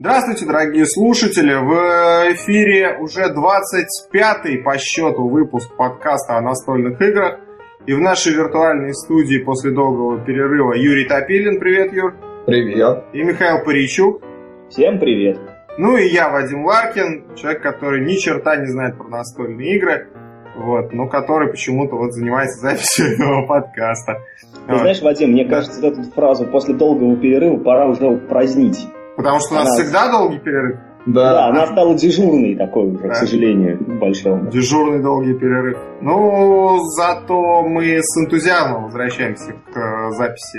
Здравствуйте, дорогие слушатели! В эфире уже 25-й по счету выпуск подкаста о настольных играх. И в нашей виртуальной студии после долгого перерыва Юрий Топилин. Привет, Юр! Привет! И Михаил Паричук. Всем привет! Ну и я, Вадим Ларкин, человек, который ни черта не знает про настольные игры, вот, но который почему-то вот занимается записью этого подкаста. Ты вот. знаешь, Вадим, мне кажется, эту фразу после долгого перерыва пора уже упразднить. Потому что у нас она... всегда долгий перерыв. Да. да, она стала дежурной такой уже, да. к сожалению, большому. Дежурный долгий перерыв. Ну, зато мы с энтузиазмом возвращаемся к э, записи.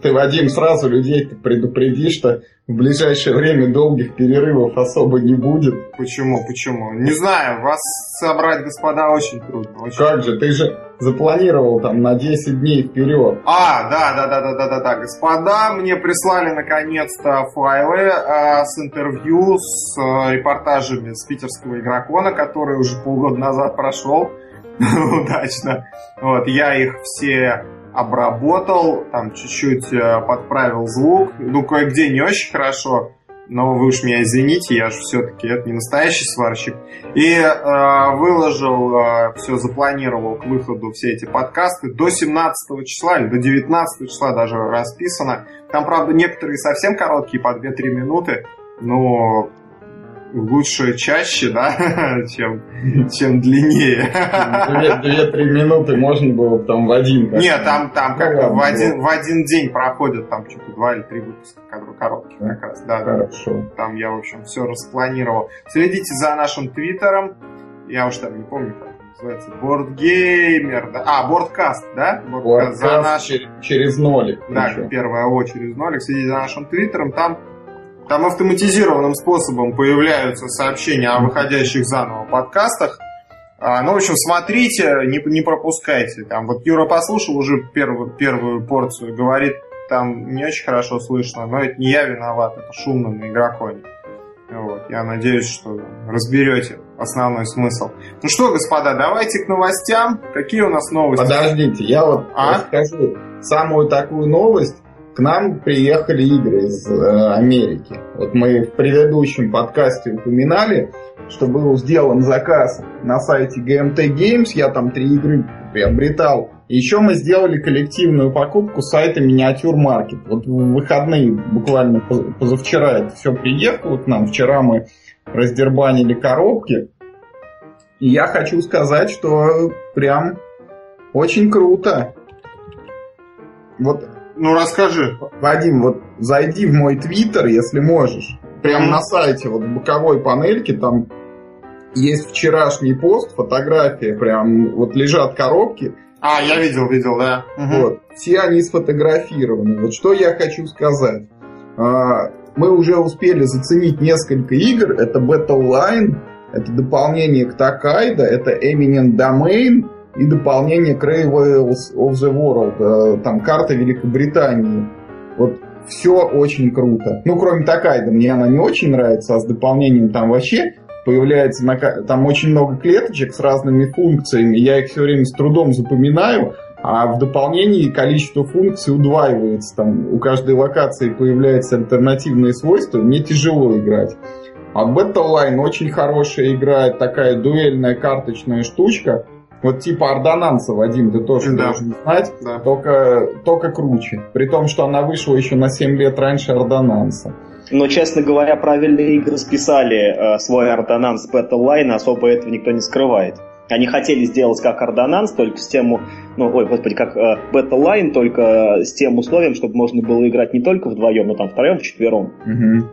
Ты, Вадим, сразу людей предупреди, что в ближайшее время долгих перерывов особо не будет. Почему? Почему? Не знаю, вас собрать, господа, очень трудно. Очень как же, ты же запланировал там на 10 дней вперед. А, да, да, да, да, да, да, да. Господа, мне прислали наконец-то файлы э, с интервью, с э, репортажами с питерского игрокона, который уже полгода назад прошел удачно. Вот, я их все обработал, там чуть-чуть э, подправил звук. Ну, кое-где не очень хорошо, но вы уж меня извините, я же все-таки это не настоящий сварщик. И э, выложил, э, все запланировал к выходу все эти подкасты до 17 числа или до 19 числа даже расписано. Там, правда, некоторые совсем короткие, по 2-3 минуты, но лучше чаще, да, чем, чем длиннее. Две-три минуты можно было там в один. Нет, там, там ну, как-то в один, в один день проходят там что-то два или три выпуска коротких как раз. Да, Хорошо. Там я, в общем, все распланировал. Следите за нашим твиттером. Я уж там не помню, как называется. Бордгеймер. Да? А, Бордкаст, да? Бордкаст за наш... через, через нолик. Да, первая О через нолик. Следите за нашим твиттером. Там там автоматизированным способом появляются сообщения о выходящих заново подкастах. А, ну, в общем, смотрите, не, не пропускайте. Там вот Юра послушал уже первую, первую порцию, говорит, там не очень хорошо слышно, но это не я виноват, это шумно на игроконе. Вот, я надеюсь, что разберете основной смысл. Ну что, господа, давайте к новостям. Какие у нас новости? Подождите, я вот а? расскажу самую такую новость к нам приехали игры из э, Америки. Вот мы в предыдущем подкасте упоминали, что был сделан заказ на сайте GMT Games, я там три игры приобретал. еще мы сделали коллективную покупку сайта Миниатюр Маркет. Вот в выходные, буквально позавчера это все приехало к нам. Вчера мы раздербанили коробки. И я хочу сказать, что прям очень круто. Вот ну, расскажи. Вадим, вот зайди в мой твиттер, если можешь. Прямо mm-hmm. на сайте, вот в боковой панельке, там есть вчерашний пост, фотография, прям вот лежат коробки. А, я видел, видел, да. Угу. Вот, все они сфотографированы. Вот что я хочу сказать. А, мы уже успели заценить несколько игр. Это Battle Line, это дополнение к Такайда, это Eminent Domain, и дополнение Cravels of the World, э, там карта Великобритании. Вот все очень круто. Ну, кроме Такайда, мне она не очень нравится, а с дополнением там вообще появляется на, там очень много клеточек с разными функциями. Я их все время с трудом запоминаю, а в дополнении количество функций удваивается. Там у каждой локации появляются альтернативные свойства. Мне тяжело играть. А Battle Line очень хорошая игра, такая дуэльная карточная штучка. Вот типа ордонанса, Вадим, ты тоже да. должен знать, да. только, только круче. При том, что она вышла еще на 7 лет раньше ордонанса. Но, честно говоря, правильные игры списали э, свой ордонанс Battle Line, особо этого никто не скрывает. Они хотели сделать как ордонанс, только с тем, ну, ой, господи, как э, Battle Line, только с тем условием, чтобы можно было играть не только вдвоем, но там втроем, вчетвером. Угу.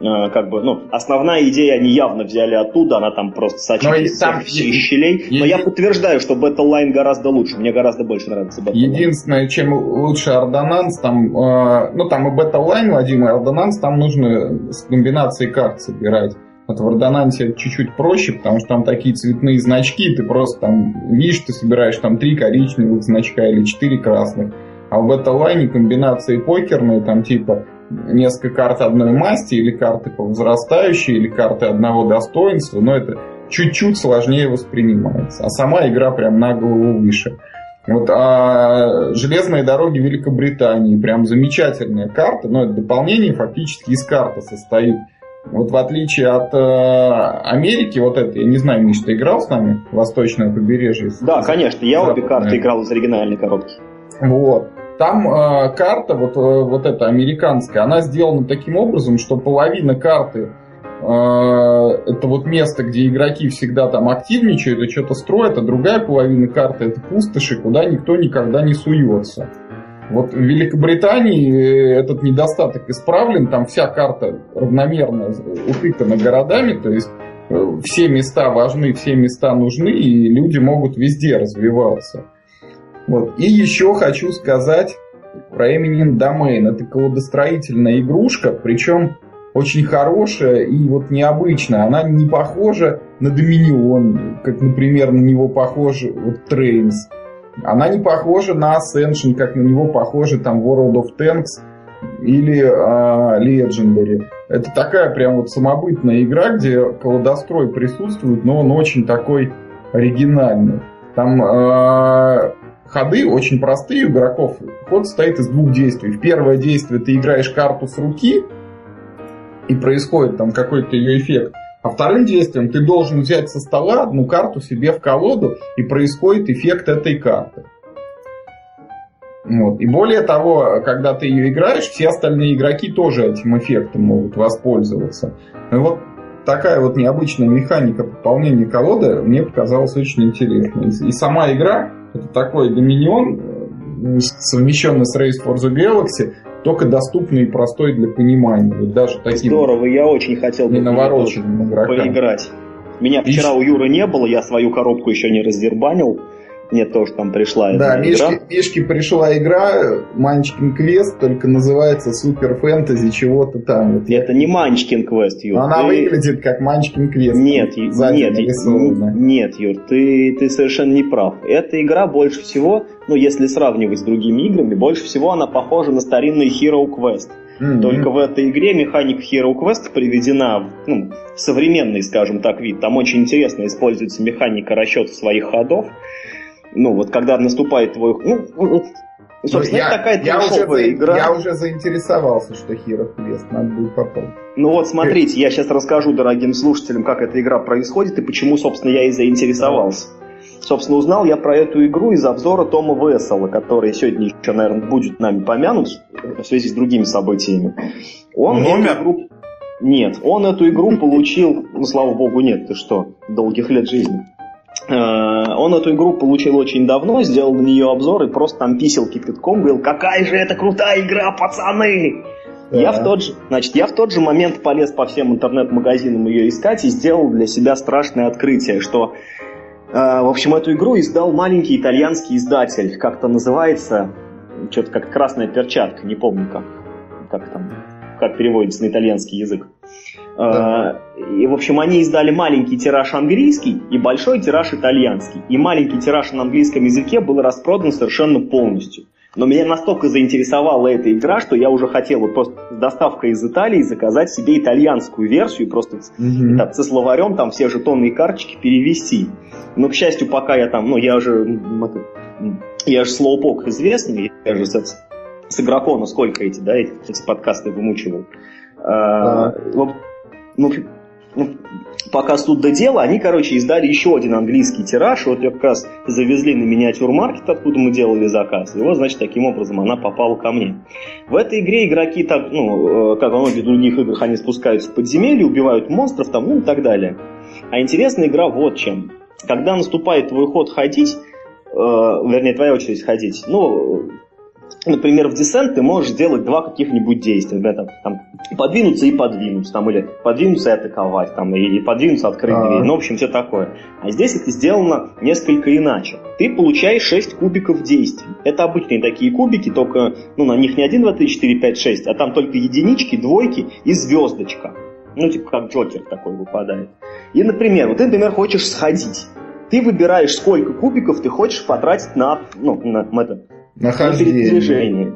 Э, как бы, ну, основная идея они явно взяли оттуда, она там просто там из щелей. Еди... Но я подтверждаю, что Battle гораздо лучше, мне гораздо больше нравится Battle Единственное, чем лучше Ордонанс, там, э, ну, там и Battle Вадим, и Ордонанс, там нужно с комбинацией карт собирать. Вот в Ордонансе чуть-чуть проще, потому что там такие цветные значки, ты просто там видишь, ты собираешь там три коричневых значка или четыре красных. А в Battle комбинации покерные, там типа несколько карт одной масти, или карты по возрастающей, или карты одного достоинства, но это чуть-чуть сложнее воспринимается. А сама игра прям на голову выше. Вот, а железные дороги Великобритании, прям замечательная карта, но это дополнение фактически из карты состоит. Вот в отличие от э, Америки, вот это, я не знаю, Миш, ты играл с нами Восточное побережье? Да, конечно, я обе карты играл из оригинальной коробки. Вот. Там э, карта, вот, э, вот эта американская, она сделана таким образом, что половина карты э, это вот место, где игроки всегда там активничают и что-то строят, а другая половина карты это пустоши, куда никто никогда не суется. Вот в Великобритании э, этот недостаток исправлен, там вся карта равномерно утыкана городами, то есть э, все места важны, все места нужны, и люди могут везде развиваться. Вот. И еще хочу сказать про Eminent Domain. Это колодостроительная игрушка, причем очень хорошая и вот необычная. Она не похожа на Dominion, как, например, на него похож вот Trains. Она не похожа на Ascension, как на него похожи там World of Tanks или э, Legendary. Это такая прям вот самобытная игра, где колодострой присутствует, но он очень такой оригинальный. Там э, ходы очень простые у игроков. Ход состоит из двух действий. В первое действие ты играешь карту с руки, и происходит там какой-то ее эффект. А вторым действием ты должен взять со стола одну карту себе в колоду, и происходит эффект этой карты. Вот. И более того, когда ты ее играешь, все остальные игроки тоже этим эффектом могут воспользоваться. И вот такая вот необычная механика пополнения колоды мне показалась очень интересной. И сама игра, это такой доминион, э, совмещенный с Race for the Galaxy, только доступный и простой для понимания. Вот даже таким Здорово, я очень хотел бы поиграть. Меня вчера у Юры не было, я свою коробку еще не раздербанил. Мне тоже там пришла да, эта игра. Мишке пришла игра, Манчкин квест, только называется Супер Фэнтези чего-то там. Это не Манчкин квест, Юр. Она ты... выглядит как Манчкин квест. Нет, нет, нет, Юр, ты, ты совершенно не прав. Эта игра больше всего, ну если сравнивать с другими играми, больше всего она похожа на старинный Hero Quest. Mm-hmm. Только в этой игре механика Hero Quest приведена ну, в современный, скажем так, вид. Там очень интересно используется механика расчета своих ходов ну, вот когда наступает твой... Ну, ну собственно, я, это такая я уже, игра. Я уже заинтересовался, что Hero Quest надо будет попробовать. Ну вот, смотрите, я сейчас расскажу дорогим слушателям, как эта игра происходит и почему, собственно, я и заинтересовался. Собственно, узнал я про эту игру из обзора Тома Вессела, который сегодня еще, наверное, будет нами помянут в связи с другими событиями. Он Номер? Эту игру... Нет, он эту игру получил, ну, слава богу, нет, ты что, долгих лет жизни. Э, он эту игру получил очень давно, сделал на нее обзор и просто там писал кипятком, говорил, какая же это крутая игра, пацаны! Да. Я в тот же, значит, я в тот же момент полез по всем интернет-магазинам ее искать и сделал для себя страшное открытие, что, э, в общем, эту игру издал маленький итальянский издатель, как-то называется, что-то как красная перчатка, не помню как, как там, как переводится на итальянский язык. Да. И, в общем, они издали маленький тираж английский и большой тираж итальянский. И маленький тираж на английском языке был распродан совершенно полностью. Но меня настолько заинтересовала эта игра, что я уже хотел вот просто с доставкой из Италии заказать себе итальянскую версию, просто mm-hmm. так, со словарем там все жетоны и карточки перевести. Но, к счастью, пока я там, ну, я уже, я же слоупок известный, я же с, с игрокона сколько эти, да, эти, эти подкасты вымучивал. Uh-huh. А, ну, ну, пока тут до дела, они, короче, издали еще один английский тираж. Вот ее как раз завезли на миниатюр-маркет, откуда мы делали заказ. И вот, значит, таким образом она попала ко мне. В этой игре игроки, так, ну, э, как во многих других играх, они спускаются в подземелье, убивают монстров там, ну и так далее. А интересная игра вот чем. Когда наступает твой ход ходить, э, вернее, твоя очередь ходить, ну, например, в десент ты можешь сделать два каких-нибудь действия. Например, там, там, подвинуться и подвинуться, там, или подвинуться и атаковать, там, и, и подвинуться, открыть А-а-а. дверь. Ну, в общем, все такое. А здесь это сделано несколько иначе. Ты получаешь 6 кубиков действий. Это обычные такие кубики, только ну, на них не 1, 2, 3, 4, 5, 6, а там только единички, двойки и звездочка. Ну, типа как Джокер такой выпадает. И, например, вот ты, например, хочешь сходить. Ты выбираешь, сколько кубиков ты хочешь потратить на, ну, на, это, Нахождение. передвижение.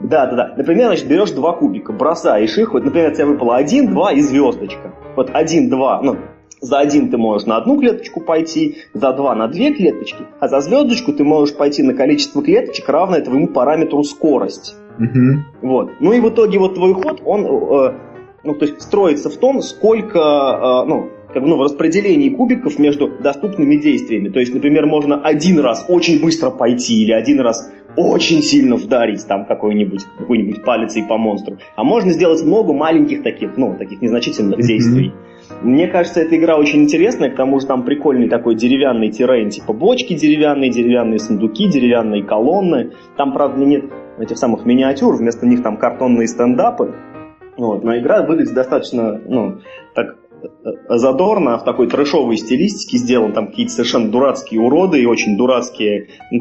Да, да, да. Например, значит, берешь два кубика, бросаешь их, вот, например, у тебя выпало один, два и звездочка. Вот один, два, ну, за один ты можешь на одну клеточку пойти, за два на две клеточки, а за звездочку ты можешь пойти на количество клеточек, равное твоему параметру скорость. Угу. Вот. Ну и в итоге вот твой ход, он э, ну, то есть строится в том, сколько, э, ну, как бы, ну, в распределении кубиков между доступными действиями. То есть, например, можно один раз очень быстро пойти или один раз очень сильно вдарить там какой-нибудь какой-нибудь палицей по монстру. А можно сделать много маленьких таких, ну, таких незначительных действий. Мне кажется, эта игра очень интересная, к тому же там прикольный такой деревянный террейн, типа бочки деревянные, деревянные сундуки, деревянные колонны. Там, правда, нет этих самых миниатюр, вместо них там картонные стендапы. Вот. Но игра выглядит достаточно, ну, так задорно, в такой трэшовой стилистике сделан, там какие-то совершенно дурацкие уроды и очень дурацкие э,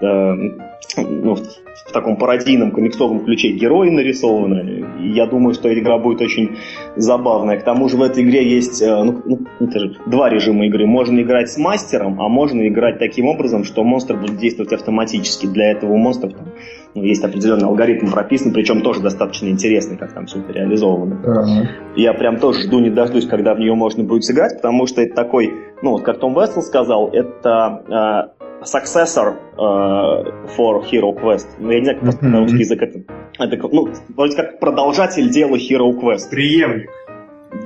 ну, в таком пародийном комиксовом ключе герои нарисованы. И я думаю, что игра будет очень забавная. К тому же в этой игре есть э, ну, ну, это же два режима игры. Можно играть с мастером, а можно играть таким образом, что монстр будет действовать автоматически. Для этого у монстров там, ну, есть определенный алгоритм прописан, причем тоже достаточно интересный, как там все это реализовано. Uh-huh. Я прям тоже жду не дождусь, когда в нее можно будет сыграть, потому что это такой, ну вот как Том Вессел сказал, это э, successor uh, for Hero Quest. Ну, я не знаю, как на русский язык это. Это, ну, вроде как продолжатель дела Hero Quest. Преемник.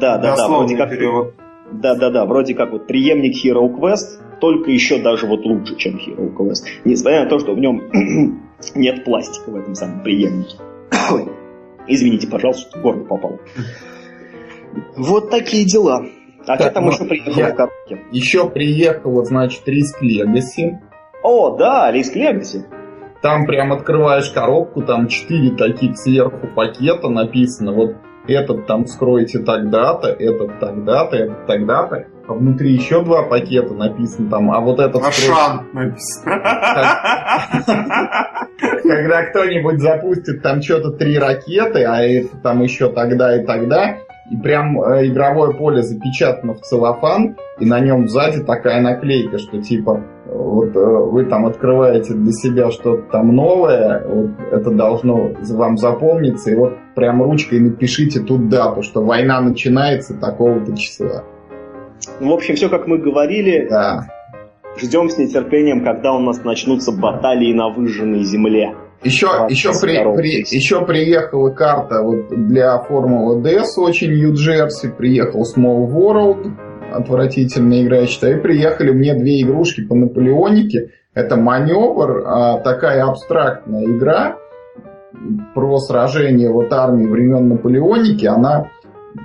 Да, да, да. Вроде как, перевод. Да, да, да. Вроде как вот преемник Hero Quest, только еще даже вот лучше, чем Hero Quest. Несмотря на то, что в нем нет пластика в этом самом преемнике. Извините, пожалуйста, горло попал. Вот такие дела. А так, там ну, еще приехал я... в коробке? Еще приехал, вот, значит, Risk Legacy. О, да, Risk Legacy. Там прям открываешь коробку, там четыре таких сверху пакета написано, вот этот там вскроете тогда-то, этот тогда-то, этот тогда-то. А внутри еще два пакета написано там, а вот этот... Ашан написано. Когда кто-нибудь запустит там что-то три ракеты, а это там еще тогда и тогда, и прям э, игровое поле запечатано в целлофан, и на нем сзади такая наклейка, что типа вот э, вы там открываете для себя что-то там новое, вот это должно вам запомниться, и вот прям ручкой напишите тут дату, что война начинается такого-то числа. Ну, в общем, все как мы говорили. Да. Ждем с нетерпением, когда у нас начнутся баталии на выжженной земле. Еще, еще, при, при, еще приехала карта вот для Формулы D очень Нью-Джерси, приехал Small World, отвратительная игра, я считаю, и приехали мне две игрушки по Наполеонике. Это маневр, а, такая абстрактная игра про сражение вот армии времен Наполеоники. Она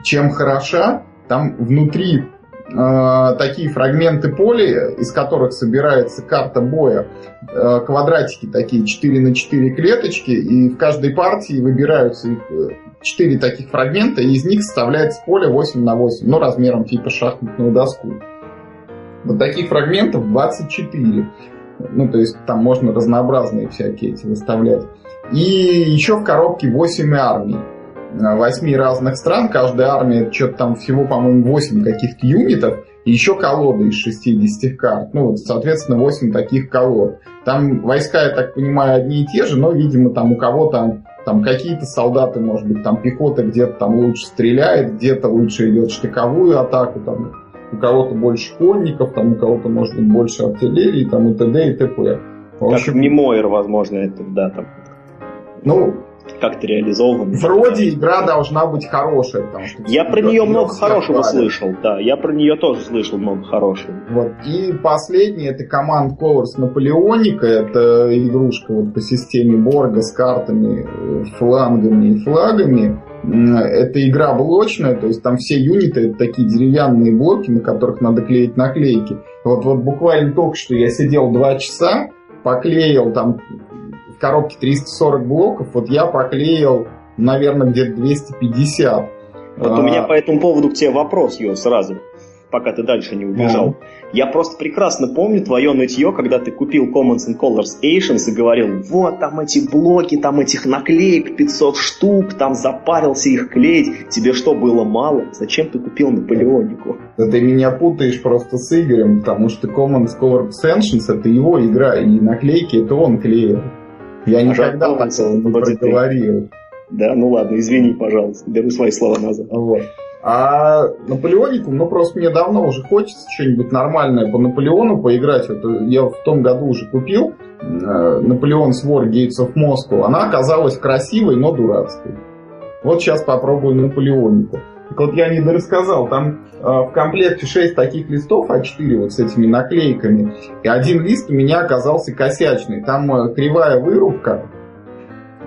чем хороша, там внутри э, такие фрагменты поля, из которых собирается карта боя, э, квадратики такие 4 на 4 клеточки, и в каждой партии выбираются их 4 э, таких фрагмента, и из них составляется поле 8 на 8, ну, размером типа шахматную доску. Вот таких фрагментов 24. Ну, то есть там можно разнообразные всякие эти выставлять. И еще в коробке 8 армий восьми разных стран, каждая армия что-то там всего, по-моему, 8 каких-то юнитов, и еще колода из 60 карт. Ну, вот, соответственно, 8 таких колод. Там войска, я так понимаю, одни и те же, но, видимо, там у кого-то там какие-то солдаты, может быть, там пехота где-то там лучше стреляет, где-то лучше идет штыковую атаку, там у кого-то больше конников, там у кого-то, может быть, больше артиллерии, там и т.д. и т.п. В общем, как Мимоер, возможно, это, да, там. Ну, как-то реализован. Вроде игра должна быть хорошая. Потому что я про нее много хорошего слышал, да, я про нее тоже слышал много хорошего. Вот. И последний это команд Colors Наполеоника, это игрушка вот по системе Борга с картами, флангами и флагами. Это игра блочная, то есть там все юниты это такие деревянные блоки, на которых надо клеить наклейки. Вот, вот буквально только что я сидел два часа, поклеил там коробке 340 блоков, вот я поклеил, наверное, где-то 250. Вот а... у меня по этому поводу к тебе вопрос, Ё, сразу, пока ты дальше не убежал. А... Я просто прекрасно помню твое нытье, когда ты купил Commons and Colors Asians и говорил, вот там эти блоки, там этих наклеек 500 штук, там запарился их клеить. Тебе что, было мало? Зачем ты купил Наполеонику? Да ты меня путаешь просто с Игорем, потому что Commons Colors Ascensions это его игра, и наклейки это он клеил. Я никогда такого не проговорил. Да, ну ладно, извини, пожалуйста, беру свои слова назад. Вот. А Наполеонику, ну просто мне давно уже хочется что-нибудь нормальное по Наполеону поиграть. Вот я в том году уже купил э, Наполеон Свор Gates of Moscow. Она оказалась красивой, но дурацкой. Вот сейчас попробую Наполеонику. Вот я не дорассказал, там э, в комплекте 6 таких листов А4 вот с этими наклейками. И один лист у меня оказался косячный. Там э, кривая вырубка.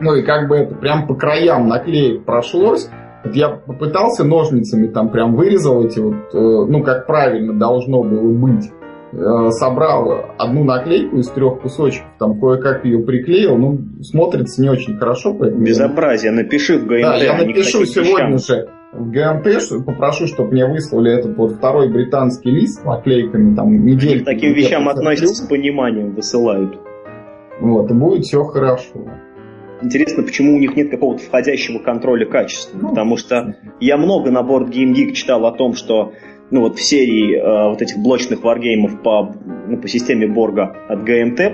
Ну и как бы это прям по краям наклеек прошлось. Вот я попытался ножницами там прям вырезал эти вот, э, ну как правильно должно было быть. Э, собрал одну наклейку из трех кусочков, там кое-как ее приклеил, ну смотрится не очень хорошо. Поэтому Безобразие, напиши в ГМТ. Да, я напишу сегодня же в ГМТ, попрошу, чтобы мне выслали этот вот второй британский лист с наклейками, там, неделю. К таким вещам относятся с пониманием, высылают. Вот, и будет все хорошо. Интересно, почему у них нет какого-то входящего контроля качества. Ну, Потому что я много на борт Game Geek читал о том, что ну вот в серии э, вот этих блочных варгеймов по, ну, по системе Борга от ГМТ э,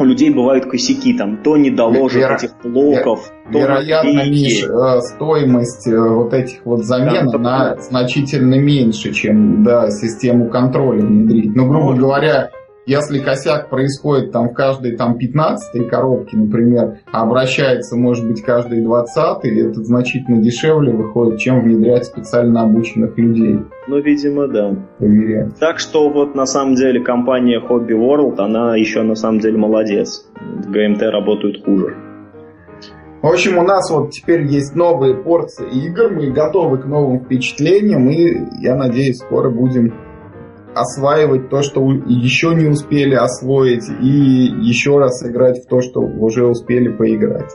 у людей бывают косяки, там то не доложат Веро... этих блоков, то Вероятно, Миш, э, стоимость э, вот этих вот замен, да, она то... значительно меньше, чем да, систему контроля внедрить. Но, грубо ну, говоря, если косяк происходит там в каждой там 15 коробке, например, а обращается, может быть, каждый 20 это значительно дешевле выходит, чем внедрять специально обученных людей. Ну, видимо, да. Проверять. Так что вот на самом деле компания Hobby World, она еще на самом деле молодец. В ГМТ работают хуже. В общем, у нас вот теперь есть новые порции игр, мы готовы к новым впечатлениям, и я надеюсь, скоро будем осваивать то, что еще не успели освоить, и еще раз играть в то, что уже успели поиграть.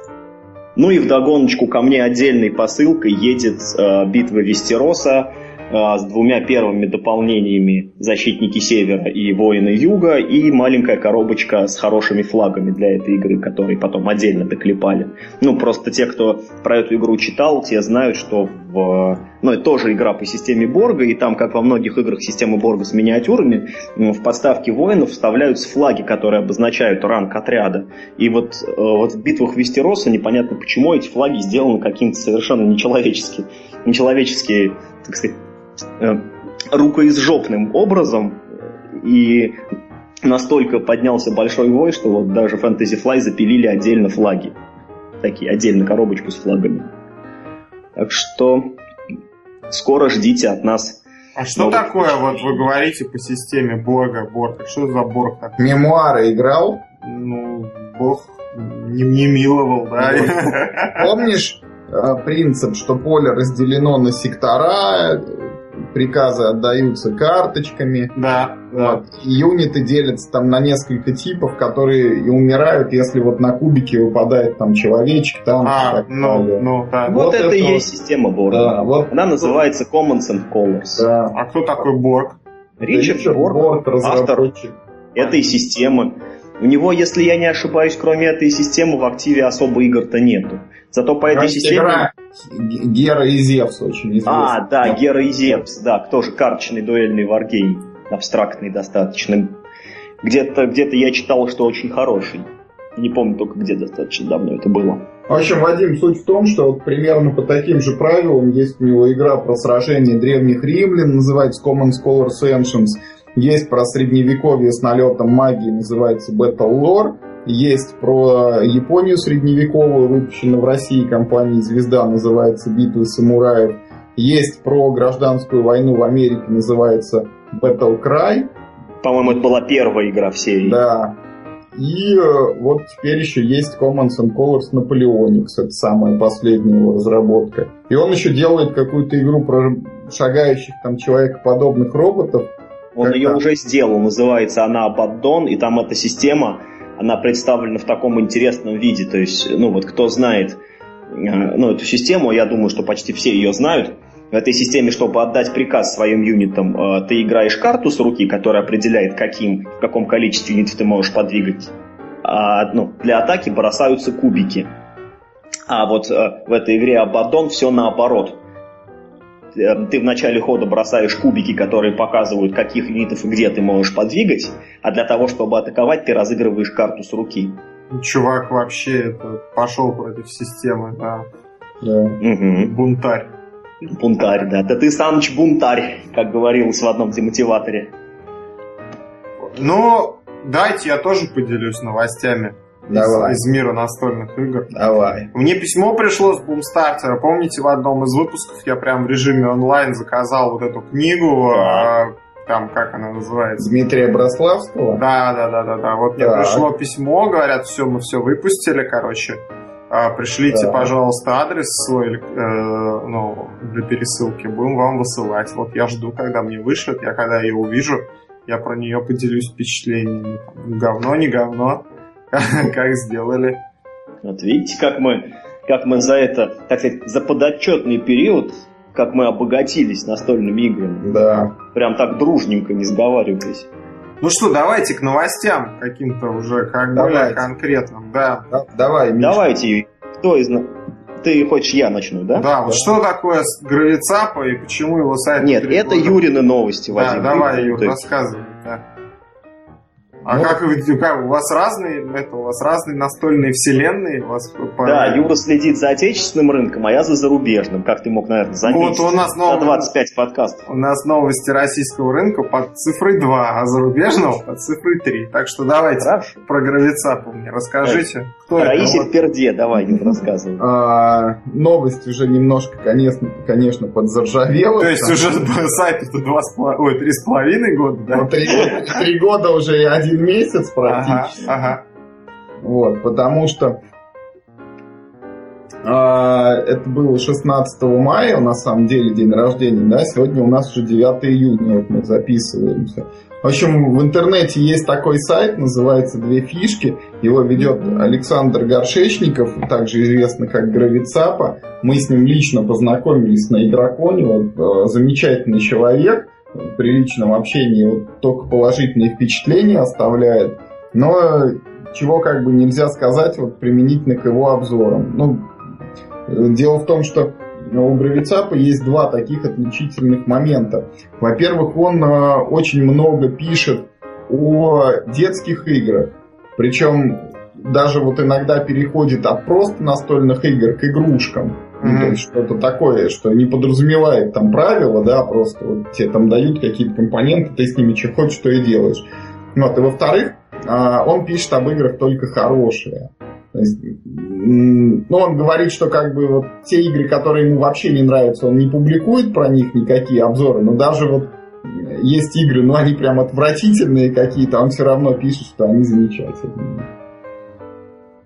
Ну и вдогоночку ко мне отдельной посылкой едет э, битва Вестероса с двумя первыми дополнениями «Защитники Севера» и «Воины Юга» и маленькая коробочка с хорошими флагами для этой игры, которые потом отдельно доклепали. Ну, просто те, кто про эту игру читал, те знают, что в... Ну, это тоже игра по системе Борга, и там, как во многих играх системы Борга с миниатюрами, в подставке воинов вставляются флаги, которые обозначают ранг отряда. И вот, э, вот в битвах Вестероса непонятно почему эти флаги сделаны каким-то совершенно нечеловеческим, нечеловеческие, так сказать, рукоизжопным образом, и настолько поднялся большой вой, что вот даже Fantasy Fly запилили отдельно флаги. Такие, отдельно коробочку с флагами. Так что скоро ждите от нас. А что новых... такое, вот вы говорите по системе Борга, Борг? Что за Борг такой? Мемуары играл? Ну, Бог не, не миловал, да. Помнишь э, принцип, что поле разделено на сектора, приказы отдаются карточками. Да, вот. да. Юниты делятся там на несколько типов, которые и умирают, если вот на кубике выпадает там человечек, там а, так ну, далее. Ну, да. Вот, вот это, это и есть система Борга. Да, вот. Она называется Commons and Colors. Да. А кто такой Борг? Ричард, Ричард Борг, Борг автор этой системы. У него, если я не ошибаюсь, кроме этой системы в активе особо игр-то нету. Зато по этой системе... Игра Гера и Зевс очень известна. А, да, Гера и Зевс, да, тоже карточный дуэльный варгейм. Абстрактный достаточно. Где-то где я читал, что очень хороший. Не помню только где достаточно давно это было. В общем, Вадим, суть в том, что вот примерно по таким же правилам есть у него игра про сражение древних римлян, называется Common Scholars Ancients. Есть про средневековье с налетом магии, называется Battle Lore. Есть про Японию средневековую, выпущенную в России компанией «Звезда», называется «Битвы самураев». Есть про гражданскую войну в Америке, называется Battle Cry. По-моему, это была первая игра в серии. Да. И э, вот теперь еще есть Commons and Colors Napoleonics, это самая последняя его разработка. И он еще делает какую-то игру про шагающих там человекоподобных роботов. Он ее уже сделал, называется она Abaddon, и там эта система она представлена в таком интересном виде. То есть, ну вот кто знает э, ну, эту систему, я думаю, что почти все ее знают. В этой системе, чтобы отдать приказ своим юнитам, э, ты играешь карту с руки, которая определяет, каким, в каком количестве юнитов ты можешь подвигать. А, ну, для атаки бросаются кубики. А вот э, в этой игре Абадон все наоборот. Э, ты в начале хода бросаешь кубики, которые показывают, каких юнитов и где ты можешь подвигать, а для того, чтобы атаковать, ты разыгрываешь карту с руки. Чувак вообще это, пошел против системы, да. да. Угу. Бунтарь. Бунтарь, да. Да ты, Саныч, бунтарь, как говорилось в одном демотиваторе. Ну, дайте я тоже поделюсь новостями. Давай. Из, из мира настольных игр. Давай. Мне письмо пришло с Бумстартера. Помните, в одном из выпусков я прям в режиме онлайн заказал вот эту книгу. Да. Там, как она называется? Дмитрия Брославского? Да, да, да, да, да. Вот мне пришло письмо, говорят, все, мы все выпустили, короче. А, Пришлите, Так. пожалуйста, адрес свой, э, ну, для пересылки. Будем вам высылать. Вот я жду, когда мне вышлют. Я когда ее увижу, я про нее поделюсь впечатлениями. Говно, не говно. Как сделали. Вот видите, как мы, как мы за это, так сказать, за подотчетный период, как мы обогатились настольными играми. Да. Прям так дружненько, не сговариваясь. Ну что, давайте к новостям каким-то уже как более конкретным. Да, Да- Давай, Миш. Давайте, кто из нас... Ты хочешь, я начну, да? да. вот что такое гравицапа и почему его сайт... Нет, это года- Юрины новости, Да, Вадим. давай, Юр, Ты- рассказывай. да. А Ну- как, как у вас разные, это, у вас разные настольные вселенные? У вас по- Да, Юра следит за отечественным рынком, а я за зарубежным, как ты мог, наверное, заметить. Вот у нас За новый- 25 подкастов. У нас новости российского рынка под цифрой 2, а зарубежного под цифрой 3. Так что давайте Хорошо. про гравицапу мне расскажите. Кто это? Раисе Вот. в перде, давай, Юр, рассказывай. А, новость уже немножко, конечно, конечно подзаржавела. То есть уже сайту-то два с поло- ой, три с половиной года, да? Ну, три, три года уже и один месяц Ага, практически. ага. Вот, потому что а, это было 16 мая, на самом деле, день рождения, да, сегодня у нас уже 9 июня, вот мы записываемся. В общем, в интернете есть такой сайт, называется «Две фишки», его ведет Александр Горшечников, также известный как Гравицапа. Мы с ним лично познакомились на Игроконе, вот, э, замечательный человек, при личном общении вот, только положительные впечатления оставляет, но чего как бы нельзя сказать вот применительно к его обзорам. Ну, дело в том, что у Гравицапа есть два таких отличительных момента. Во-первых, он э, очень много пишет о детских играх. Причем даже вот иногда переходит от просто настольных игр к игрушкам. Мгм. то есть что-то такое, что не подразумевает там правила, да, просто вот тебе там дают какие-то компоненты, ты с ними что хочешь, что и делаешь. Вот, и во-вторых, а, он пишет об играх только хорошие. То есть, ну, он говорит, что как бы вот те игры, которые ему вообще не нравятся, он не публикует про них никакие обзоры, но даже вот есть игры, но они прям отвратительные какие-то, он все равно пишет, что они замечательные.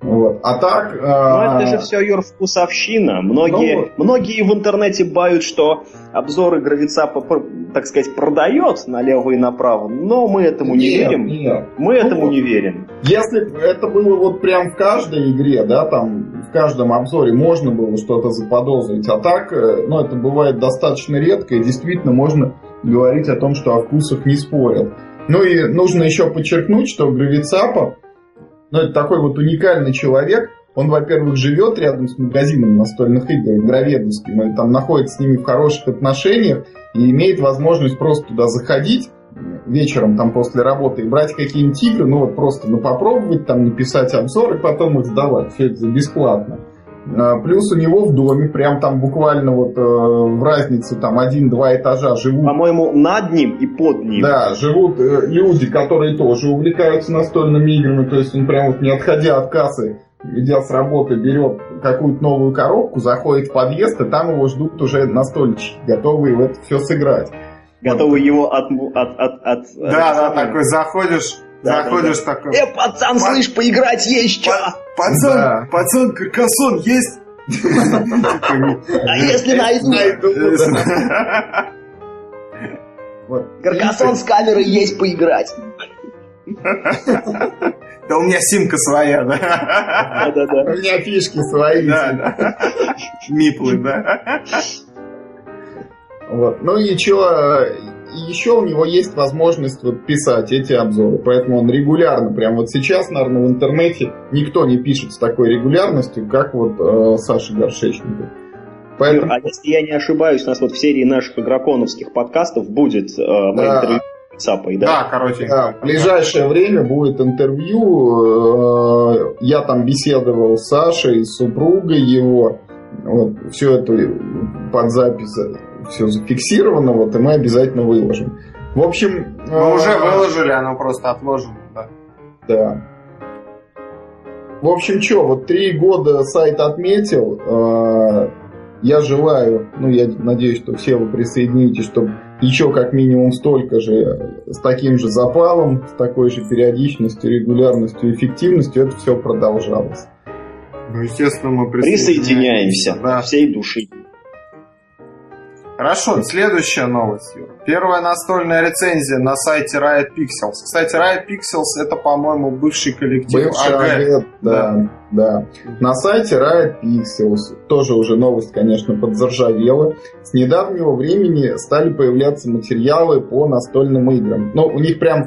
Вот. А так... Ну, а, это же все, Юр, вкусовщина. Многие, Ну, многие в интернете бают, что обзоры Гравицапа, пр- так сказать, продает налево и направо, но мы этому не нет, верим. нет. Мы Ну этому не верим. Если бы это было вот прям в каждой игре, да, там в каждом обзоре можно было что-то заподозрить, а так, э, ну, это бывает достаточно редко, и действительно можно говорить о том, что о вкусах не спорят. Ну и нужно еще подчеркнуть, что Гравицапа, ну, это такой вот уникальный человек, он, во-первых, живет рядом с магазином настольных игр, Игроведовским, и там находится с ними в хороших отношениях, и имеет возможность просто туда заходить, вечером там после работы и брать какие-нибудь игры, ну вот просто ну, попробовать там написать обзор и потом их сдавать. Все это бесплатно. А, Плюс у него в доме, прям там буквально вот э, в разнице там один-два этажа живут По-моему, над ним и под ним. да, живут э, люди, которые тоже увлекаются настольными играми, то есть он прям вот не отходя от кассы, идя с работы, берет какую-то новую коробку, заходит в подъезд, и там его ждут уже настольщики, готовые в это все сыграть. Готовы его от... от, от, от Да, да, от- такой заходишь, Да, заходишь такой. Э, пацан, слышь, поиграть есть что? Пацан, Да. пацан, каркасон есть? А если найду? Вот. Каркасон с камерой есть поиграть. Да у меня симка своя, да? Да-да-да. У меня фишки свои. Да, да. Миплы, да. Вот. Ну и чё, и еще у него есть возможность вот писать эти обзоры, поэтому он регулярно, прям вот сейчас, наверное, в интернете никто не пишет с такой регулярностью, как вот э, Саша Горшечников. Поэтому, А если я не ошибаюсь, у нас вот в серии наших игроконовских подкастов будет э, Да. интервью с Цапой, да? Да, короче. да, в ближайшее время будет интервью, э, я там беседовал с Сашей, с супругой его, вот, все это под запись, все зафиксировано, вот, и мы обязательно выложим. В общем... Мы уже э, выложили, оно просто отложено, да. Да. В общем, что, вот три года сайт отметил. Э, я желаю, ну, я надеюсь, что все вы присоединитесь, чтобы еще как минимум столько же, с таким же запалом, с такой же периодичностью, регулярностью, эффективностью это все продолжалось. Ну, естественно, мы присоединяемся. присоединяемся да. всей души. Хорошо, следующая новость, Юра. Первая настольная рецензия на сайте Riot Pixels. Кстати, Riot Pixels это, по-моему, бывший коллектив бывший АГ. Да, да, да. На сайте Riot Pixels, тоже уже новость, конечно, подзаржавела, с недавнего времени стали появляться материалы по настольным играм. Ну, у них прям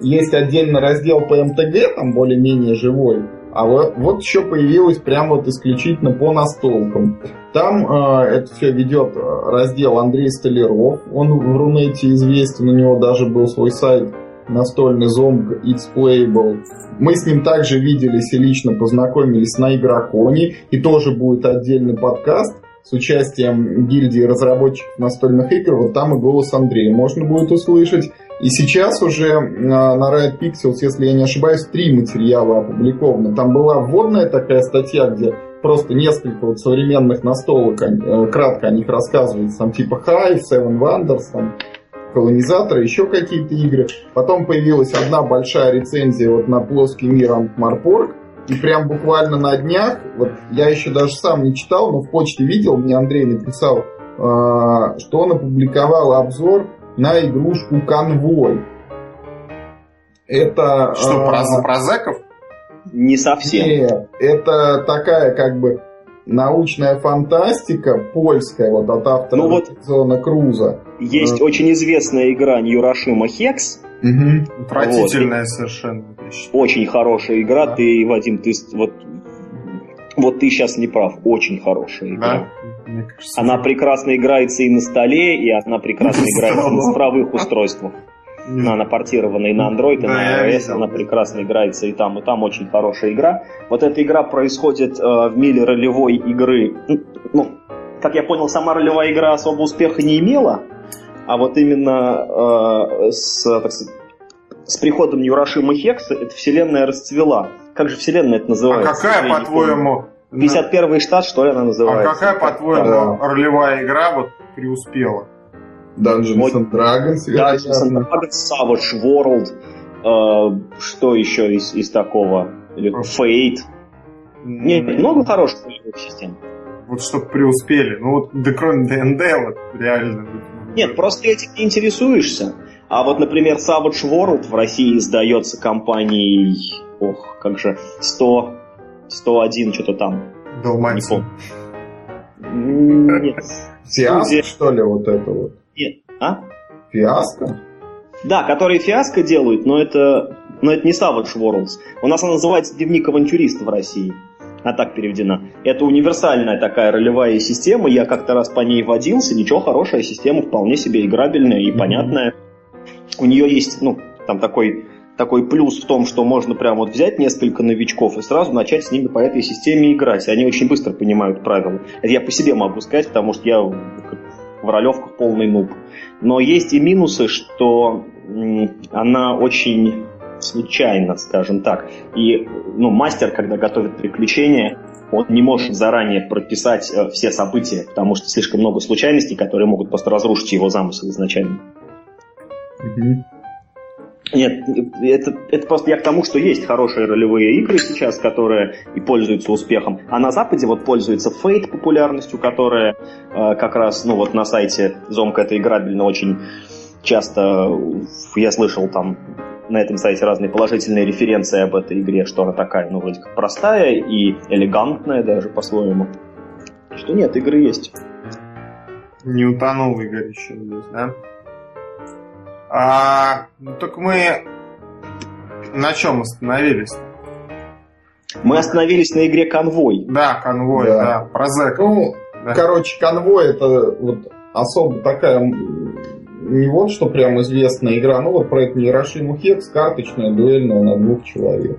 есть отдельный раздел по МТГ, там более-менее живой, а вот, вот еще появилось прямо вот исключительно по настолкам. Там э, это все ведет раздел Андрей Столяров. Он в Рунете известен, у него даже был свой сайт настольный зомб It's Playable. Мы с ним также виделись и лично познакомились на Игроконе. И тоже будет отдельный подкаст с участием гильдии разработчиков настольных игр. Вот там и голос Андрея можно будет услышать. И сейчас уже на Riot Pixels, если я не ошибаюсь, три материала опубликованы. Там была вводная такая статья, где просто несколько вот современных настолок, э, кратко о них рассказывается, там типа Hive, Seven Wonders, там колонизаторы, еще какие-то игры. Потом появилась одна большая рецензия вот на плоский мир Антмарпорг, и прям буквально на днях, вот я еще даже сам не читал, но в почте видел, мне Андрей написал, э, что он опубликовал обзор на игрушку Конвой. Это... Что, про, про зэков? Не совсем. Нет, это такая как бы научная фантастика польская, вот от автора ну вот Зона Круза. Есть э. очень известная игра Ньюрашима Хекс. Угу. Отвратительная вот. совершенно. Очень хорошая игра. Да. Ты, Вадим, ты вот вот ты сейчас не прав, очень хорошая игра. Да? Кажется, она прекрасно играется и на столе, и она прекрасно играется на цифровых устройствах. На, на портированной на Android и на iOS она прекрасно играется и там, и там очень хорошая игра. Вот эта игра происходит э, в мире ролевой игры. Ну, как я понял, сама ролевая игра особо успеха не имела, а вот именно э, с, так сказать, с приходом Юрашима Хекса эта вселенная расцвела. Как же вселенная это называется? А какая, по-твоему... 51 штат, что ли, она называется? А какая, по-твоему, да. ролевая игра вот преуспела? Dungeons вот, and Dragons, Dungeons and Dragons, Savage World, э, что еще из, из такого? Или Fate. Нет, много хороших систем. Вот чтобы преуспели. Ну вот, да кроме ДНД, вот реально. Нет, просто этим не интересуешься. А вот, например, Savage World в России издается компанией, ох, как же, 100, 101, что-то там. Далматин. Не помню. Нет. Фиаско, что ли, вот это вот? Нет. А? Фиаско? Да, которые фиаско делают, но это, но это не Savage Worlds. У нас она называется «Дневник авантюриста» в России. А так переведена. Это универсальная такая ролевая система. Я как-то раз по ней водился. Ничего, хорошая система, вполне себе играбельная и mm-hmm. понятная у нее есть, ну, там такой такой плюс в том, что можно прямо вот взять несколько новичков и сразу начать с ними по этой системе играть. Они очень быстро понимают правила. Это я по себе могу сказать, потому что я в ролевках полный нуб. Но есть и минусы, что она очень случайно, скажем так. И ну, мастер, когда готовит приключения, он не может заранее прописать э, все события, потому что слишком много случайностей, которые могут просто разрушить его замысел изначально. Нет, это, это просто я к тому, что есть хорошие ролевые игры сейчас, которые и пользуются успехом. А на Западе вот пользуется Fate популярностью, которая э, как раз, ну вот на сайте Зомка это играбельно очень часто, я слышал там на этом сайте разные положительные референции об этой игре, что она такая, ну, вроде как простая и элегантная даже по-своему. Что нет, игры есть. Не утонул Игорь еще здесь, да? А, ну так мы на чем остановились? Мы остановились на игре Конвой. Да, Конвой, да, да про зэк. Ну, да. короче, Конвой это вот особо такая не вот что прям известная игра, ну вот про это Ярошиму Хекс, карточная, дуэльная на двух человек.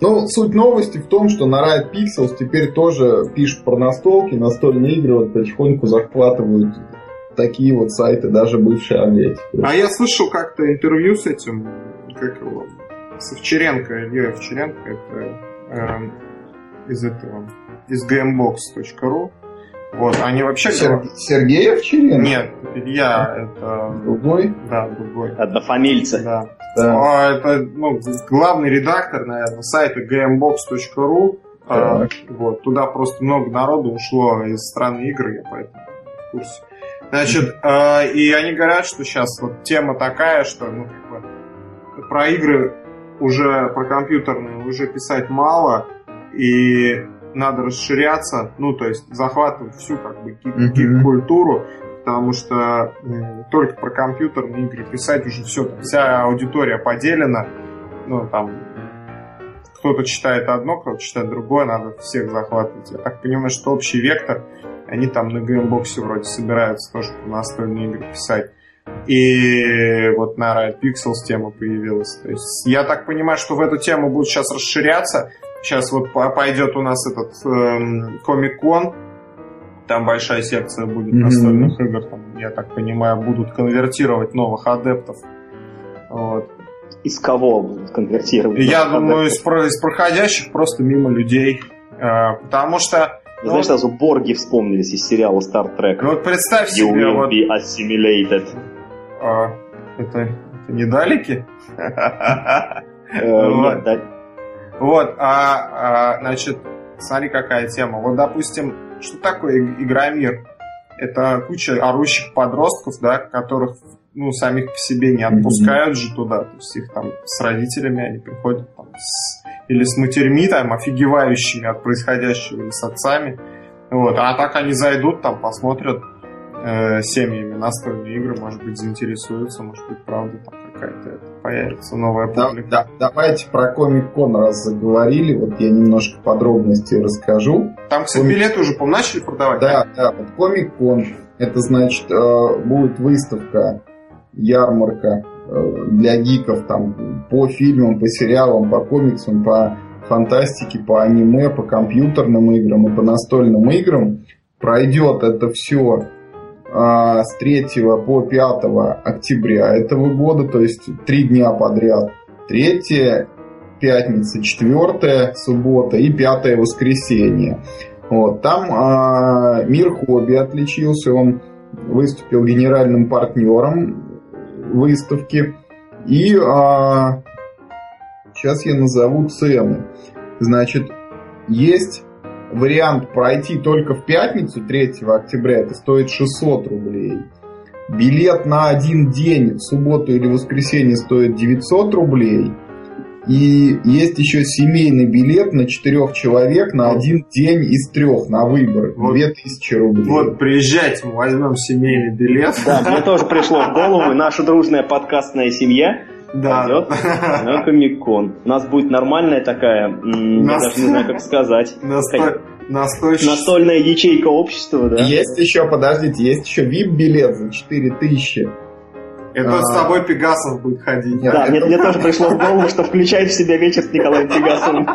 Ну, суть новости в том, что на Riot Pixels теперь тоже пишут про настолки, настольные игры вот потихоньку захватывают такие вот сайты, даже бывшие Атлетики. А я слышал как-то интервью с этим, как его, с Овчаренко, Ильей Овчаренко, это э, из этого, из gamebox.ru. Вот, они вообще... Сер... Сергей Овчаренко? Нет, Илья, это... Другой? Да, другой. Однофамильцы. Да. да. А, это ну, главный редактор, наверное, сайта gamebox.ru. А, вот, туда просто много народу ушло из страны игр, я поэтому в курсе. Значит, э, и они говорят, что сейчас вот тема такая, что ну, как бы, про игры уже, про компьютерные уже писать мало, и надо расширяться, ну, то есть захватывать всю как бы гик-культуру, потому что э, только про компьютерные игры писать уже все, там, вся аудитория поделена, ну, там, кто-то читает одно, кто-то читает другое, надо всех захватывать. Я так понимаю, что общий вектор – они там на геймбоксе вроде собираются тоже настольные игры писать. И вот на Riot Pixels тема появилась. То есть я так понимаю, что в эту тему будут сейчас расширяться. Сейчас вот пойдет у нас этот эм, Comic-Con. Там большая секция будет mm-hmm. настольных игр. Там, я так понимаю, будут конвертировать новых адептов. Вот. Из кого будут конвертировать? Я думаю, из, из проходящих просто мимо людей. Э, потому что ну, знаешь, сразу Борги вспомнились из сериала Star Trek. Ну вот представь себе... You will вот... be assimilated. А, это, это не далеки? Э, вот, а, а, значит, смотри, какая тема. Вот, допустим, что такое Игромир? Это куча орущих подростков, да, которых ну, самих по себе не отпускают же туда. То есть их там с родителями они приходят там, с или с матерьми, там, офигевающими от происходящего, или с отцами. Вот. А так они зайдут, там, посмотрят э, семьями настольные игры, может быть, заинтересуются, может быть, правда, там какая-то появится новая публика. Да, да, давайте про Комик-кон раз заговорили, вот я немножко подробностей расскажу. Там, кстати, Комик... билеты уже, по начали продавать? Да, да, вот Комик-кон, это значит, э, будет выставка, ярмарка для гиков там по фильмам, по сериалам, по комиксам, по фантастике, по аниме, по компьютерным играм и по настольным играм. Пройдет это все а, с 3 по 5 октября этого года, то есть три дня подряд. 3 пятница, 4 суббота и 5 воскресенье. Вот. Там а, Мир Хобби отличился, он выступил генеральным партнером выставки. И а, сейчас я назову цены. Значит, есть вариант пройти только в пятницу 3 октября, это стоит 600 рублей. Билет на один день в субботу или воскресенье стоит 900 рублей – и есть еще семейный билет на четырех человек на один день из трех на выбор. Вот, 2000 рублей. Вот приезжайте, мы возьмем семейный билет. Да, мне тоже пришло в голову. Наша дружная подкастная семья да. пойдет на Комик-кон. У нас будет нормальная такая, я даже не знаю, как сказать. Настольная ячейка общества, да? Есть еще, подождите, есть еще VIP-билет за 4000 это а... с тобой Пегасов будет ходить. Да, мне, тоже пришло в голову, что включает в себя вечер с Николаем Пегасовым.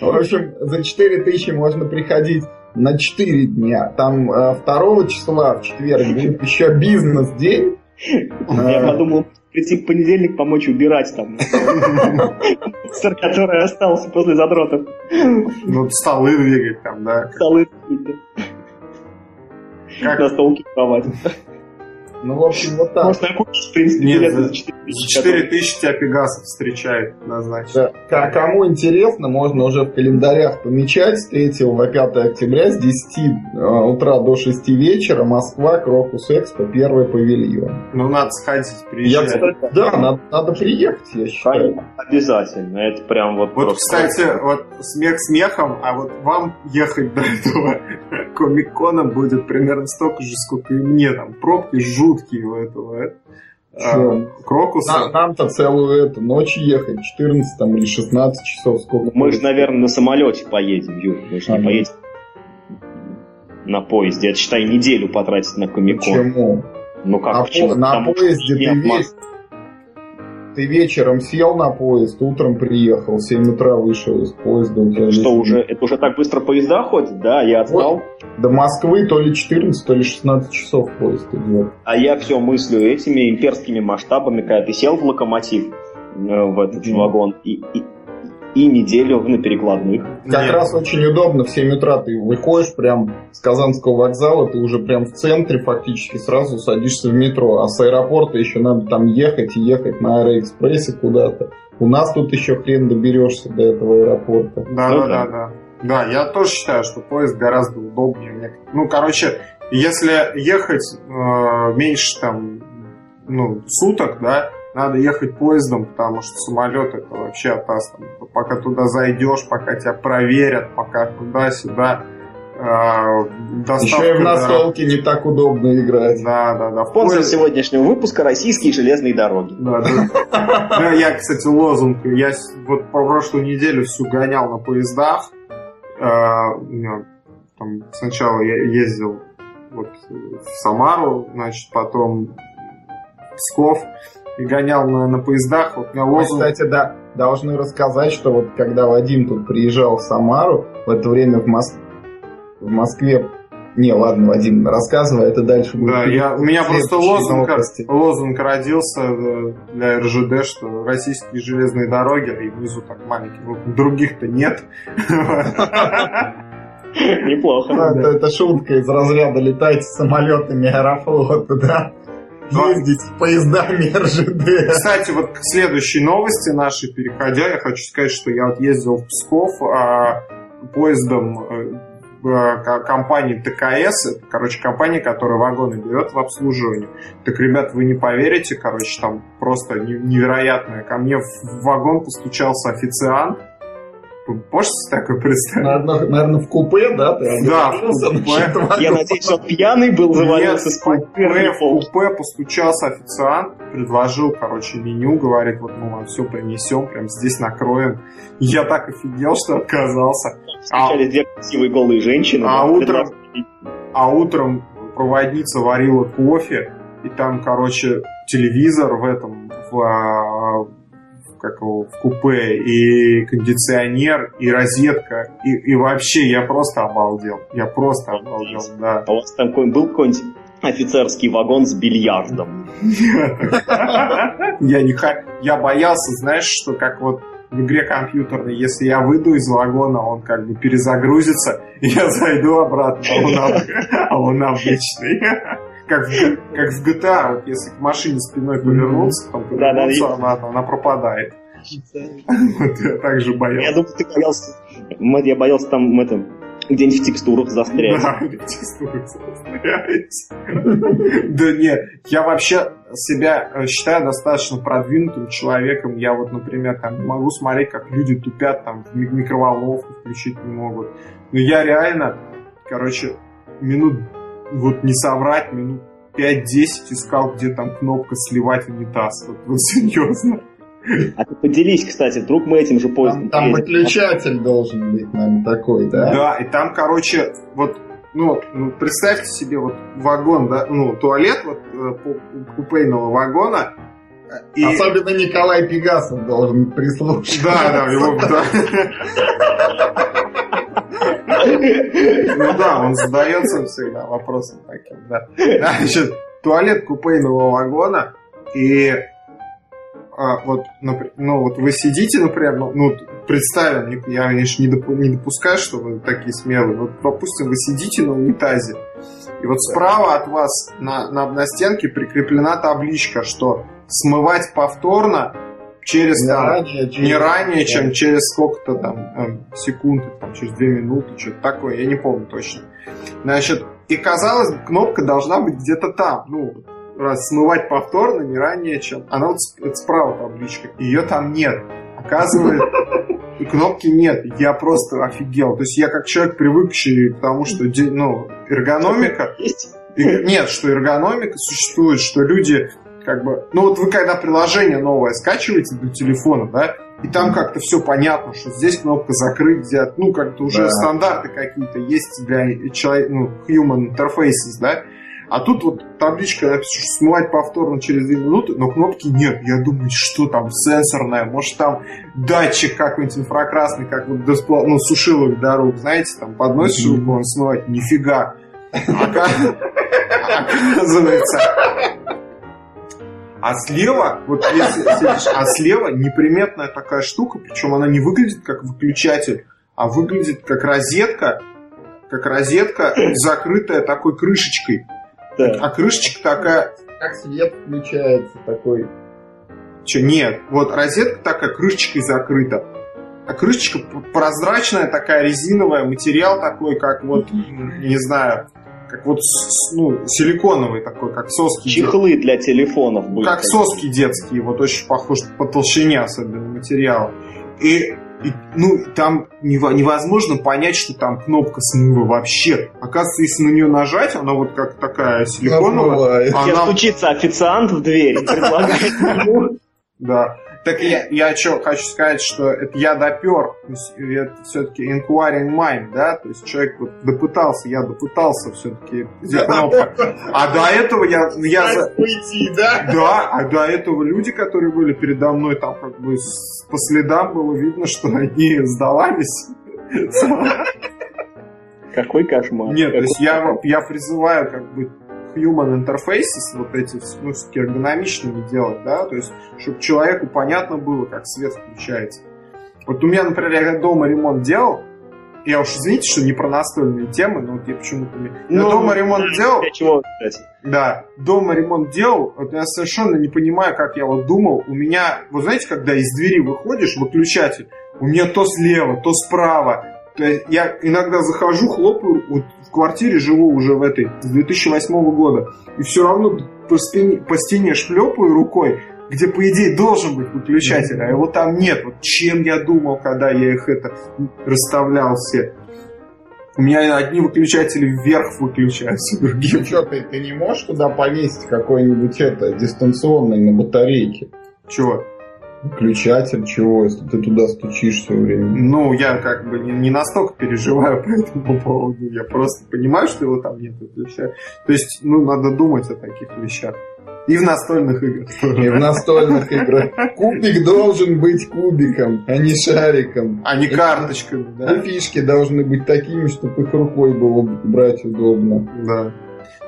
В общем, за 4 тысячи можно приходить на 4 дня. Там 2 э, числа, в четверг, будет еще бизнес-день. Я подумал, прийти в понедельник помочь убирать там. который остался после задротов. Ну, столы двигать там, да. Столы двигать, как? На стол киковать. Ну, в общем, вот так. Можно купить, в принципе, Нет, билеты за 4 тысячи. 4 тысячи тебя Пегасов встречает однозначно. Да. Кому интересно, можно уже в календарях помечать с 3 по 5 октября с 10 э, утра до 6 вечера Москва, Крокус Экспо, первый павильон. Ну, надо сходить, приезжать. Я, кстати, да, надо, надо приехать, я считаю. Обязательно, это прям вот Вот, просто... кстати, вот смех смехом, а вот вам ехать до этого комик-кона будет примерно столько же, сколько и мне. Там пробки жуткие у этого. А, Крокуса. Нам-то целую эту ночь ехать, 14 там, или 16 часов. Сколько Мы же, наверное, на самолете поедем, Юр. Мы же не поедем на поезде. Это, считай, неделю потратить на комикон. Почему? Ну как, на почему? На поезде ты весь... ты вечером сел на поезд, утром приехал, в 7 утра вышел из поезда. У тебя Что, уже, это уже так быстро поезда ходят? Да, я отстал. Вот. До Москвы то ли 14, то ли 16 часов поезд идет. А я все мыслю этими имперскими масштабами, когда ты сел в локомотив, э, в этот mm. вагон, и, и, и неделю на перекладных. Как Нет. раз очень удобно, в 7 утра ты выходишь прям с Казанского вокзала, ты уже прям в центре фактически сразу садишься в метро, а с аэропорта еще надо там ехать и ехать на аэроэкспрессе куда-то. У нас тут еще хрен доберешься до этого аэропорта. Да, ну, да, да, да. Да, я тоже считаю, что поезд гораздо удобнее. Ну, короче, если ехать э, меньше там, ну, суток, да, надо ехать поездом, потому что самолет это вообще атас. Пока туда зайдешь, пока тебя проверят, пока туда-сюда. Э, Еще и в настолке да. не так удобно играть. Да, да, да. Спонсор поезд... сегодняшнего выпуска российские железные дороги. Да, да. Я, кстати, лозунг. Я вот по прошлую неделю всю гонял на поездах. Э, там, сначала я ездил вот в Самару, значит, потом в Псков и гонял на, на поездах. Вот на лозунг... Кстати, да, должны рассказать, что вот когда Вадим тут приезжал в Самару, в это время в, Мос... в Москве не, ладно, Вадим, рассказывай, это дальше будет. Да, я, у меня просто лозунг, лозунг родился э, для РЖД, что российские железные дороги, и внизу так маленький, вот других-то нет. Неплохо. Это, это шутка из разряда летайте самолетами аэрофлота, да? Ездить поездами РЖД. Кстати, вот к следующей новости нашей переходя, я хочу сказать, что я вот ездил в Псков а, поездом э, компании ТКС, это, короче, компания, которая вагоны берет в обслуживание. Так, ребят, вы не поверите, короче, там просто невероятное. Ко мне в вагон постучался официант, Можете такое представить? Наверное, наверное, в купе, да? Ты да, в купе. Я надеюсь, что пьяный был, завалился с купе. В купе постучался официант, предложил, короче, меню, говорит, вот мы вам все принесем, прям здесь накроем. Я так офигел, что отказался. Встречались а, две красивые голые женщины. А утром, а утром проводница варила кофе, и там, короче, телевизор в этом, в, а, как его, в купе, и кондиционер, и розетка, и, и вообще я просто обалдел. Я просто обалдел, да. А у вас там был какой-нибудь офицерский вагон с бильярдом? Я не Я боялся, знаешь, что как вот в игре компьютерной, если я выйду из вагона, он как бы перезагрузится, и я зайду обратно, а он, а он обычный как, в, как в GTA, вот если к машине спиной повернуться, потом повернуться, да, да, она, она пропадает. Вот я также боялся. Я думаю, ты боялся. Я боялся там это, где-нибудь в текстурах застрять. Да, в текстурах застрять. Да нет, я вообще себя э, считаю достаточно продвинутым человеком. Я вот, например, там могу смотреть, как люди тупят, там в микроволновку включить не могут. Но я реально, короче, минут вот не соврать, минут 5-10 искал, где там кнопка сливать унитаз. Вот, вот серьезно. А ты поделись, кстати, вдруг мы этим же поездом Там, там выключатель должен быть, наверное, такой, да? Да, и там, короче, вот, ну, ну представьте себе вот вагон, да, ну, туалет вот э, купейного вагона, и... Особенно Николай Пегасов должен прислушаться. Да, да, его, да. Ну да, он задается всегда вопросом таким, да. Значит, туалет купейного вагона, и а, вот, ну, вот вы сидите, например, ну, ну представим, я, конечно, не, допу- не допускаю, что вы такие смелые, вот, допустим, вы сидите на унитазе, и вот справа от вас на, на, на стенке прикреплена табличка, что смывать повторно через не, там, ранее, не ранее, чем через сколько-то там эм, секунд, там, через две минуты, что-то такое, я не помню точно. Значит, и казалось, кнопка должна быть где-то там, ну, раз смывать повторно не ранее, чем... Она вот справа табличка, ее там нет. Оказывается, и кнопки нет. Я просто офигел. То есть я как человек, привыкший к тому, что ну, эргономика... Нет, что эргономика существует, что люди как бы... Ну вот вы когда приложение новое скачиваете для телефона, да, и там как-то все понятно, что здесь кнопка закрыть, где, ну, как-то уже да. стандарты какие-то есть для человека, ну, human interfaces, да, А тут вот табличка написано, что смывать повторно через 2 минуты, но кнопки нет. Я думаю, что там сенсорная, может там датчик какой-нибудь инфракрасный, как вот до, ну, сушилок рук, знаете, там подносишь руку, он смывать. Нифига. Оказывается, а слева, вот если сидишь, а слева неприметная такая штука, причем она не выглядит как выключатель, а выглядит как розетка, как розетка, закрытая такой крышечкой. Да. А крышечка такая... Как свет включается такой. Че, нет. Вот розетка такая крышечкой закрыта. А крышечка прозрачная, такая резиновая, материал такой, как вот, не знаю, как вот ну, силиконовый такой, как соски. Чехлы для телефонов были. Как соски детские, вот очень похож по толщине особенно материала. И, и ну, там невозможно понять, что там кнопка смыва вообще. Оказывается, если на нее нажать, она вот как такая силиконовая. Она... Сейчас стучится официант в дверь, предлагает Да. Так я, я что хочу сказать, что это я допер, то есть это все-таки inquiring mind, да, то есть человек вот допытался, я допытался все-таки А до этого я... я за... Уйти, да? Да, а до этого люди, которые были передо мной, там как бы по следам было видно, что они сдавались. Какой кошмар. Нет, то есть я, я призываю как бы human interfaces, вот эти, ну, все-таки эргономичными делать, да, то есть, чтобы человеку понятно было, как свет включается. Вот у меня, например, я дома ремонт делал, я уж извините, что не про настольные темы, но вот я почему-то... Я ну, дома ремонт делал... Чего, да, дома ремонт делал, вот я совершенно не понимаю, как я вот думал. У меня, вы знаете, когда из двери выходишь, выключатель, у меня то слева, то справа, то есть я иногда захожу, хлопаю, вот в квартире живу уже в этой, с 2008 года, и все равно по, спине, по стене шлепаю рукой, где, по идее, должен быть выключатель, а его там нет. Вот чем я думал, когда я их это расставлял все. У меня одни выключатели вверх выключаются, другие. Что, ты, ты не можешь туда повесить какой-нибудь это дистанционный на батарейке? Чего? Выключатель чего, если ты туда стучишь все время? Ну, я как бы не, не настолько переживаю по этому поводу. Я просто понимаю, что его там нет выключателя. То есть, ну, надо думать о таких вещах. И в настольных играх. И в настольных играх. Кубик должен быть кубиком, а не шариком. А не карточками, да? И фишки должны быть такими, чтобы их рукой было брать удобно. Да.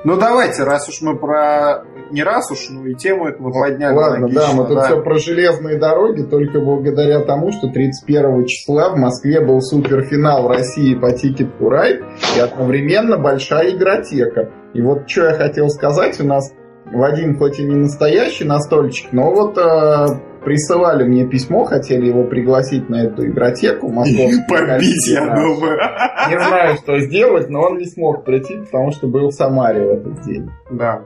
Ну давайте, раз уж мы про... Не раз уж, ну и тему эту мы подняли. Ладно, логично, да, мы тут да. все про железные дороги, только благодаря тому, что 31 числа в Москве был суперфинал России по Ticket to Ride и одновременно большая игротека. И вот что я хотел сказать, у нас Вадим хоть и не настоящий настольщик, но вот э, присылали мне письмо, хотели его пригласить на эту игротеку московскую. Побить, я думаю. Не знаю, что сделать, но он не смог прийти, потому что был в Самаре в этот день. Да.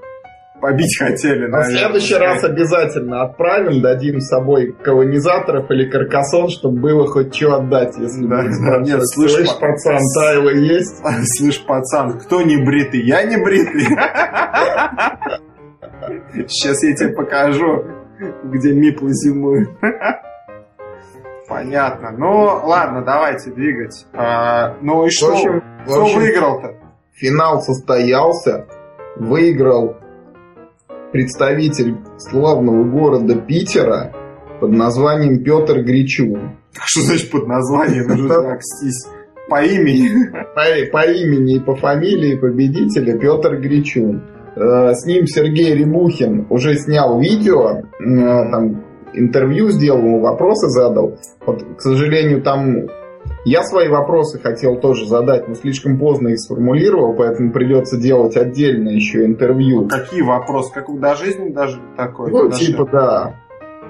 Побить хотели, наверное. В следующий раз обязательно отправим, дадим с собой колонизаторов или каркасон, чтобы было хоть что отдать, если да, да, нет, слышь, слышь, пацан, Тайло есть? Слышь, пацан, кто не бритый? Я не бритый. Сейчас я тебе покажу где миплы зимуют. Понятно. Ну, ладно, давайте двигать. А, ну и что? общем, Кто выиграл-то? Финал состоялся. Выиграл представитель славного города Питера под названием Петр Гречун. Что значит под названием? Нужно по имени. По, по имени и по фамилии победителя Петр Гречун. Э, с ним Сергей Рябухин уже снял видео, э, там интервью сделал, ему вопросы задал. Вот, к сожалению, там я свои вопросы хотел тоже задать, но слишком поздно их сформулировал, поэтому придется делать отдельно еще интервью. Какие вопросы? Как вы до жизни даже такой? Ну, даже... типа, да.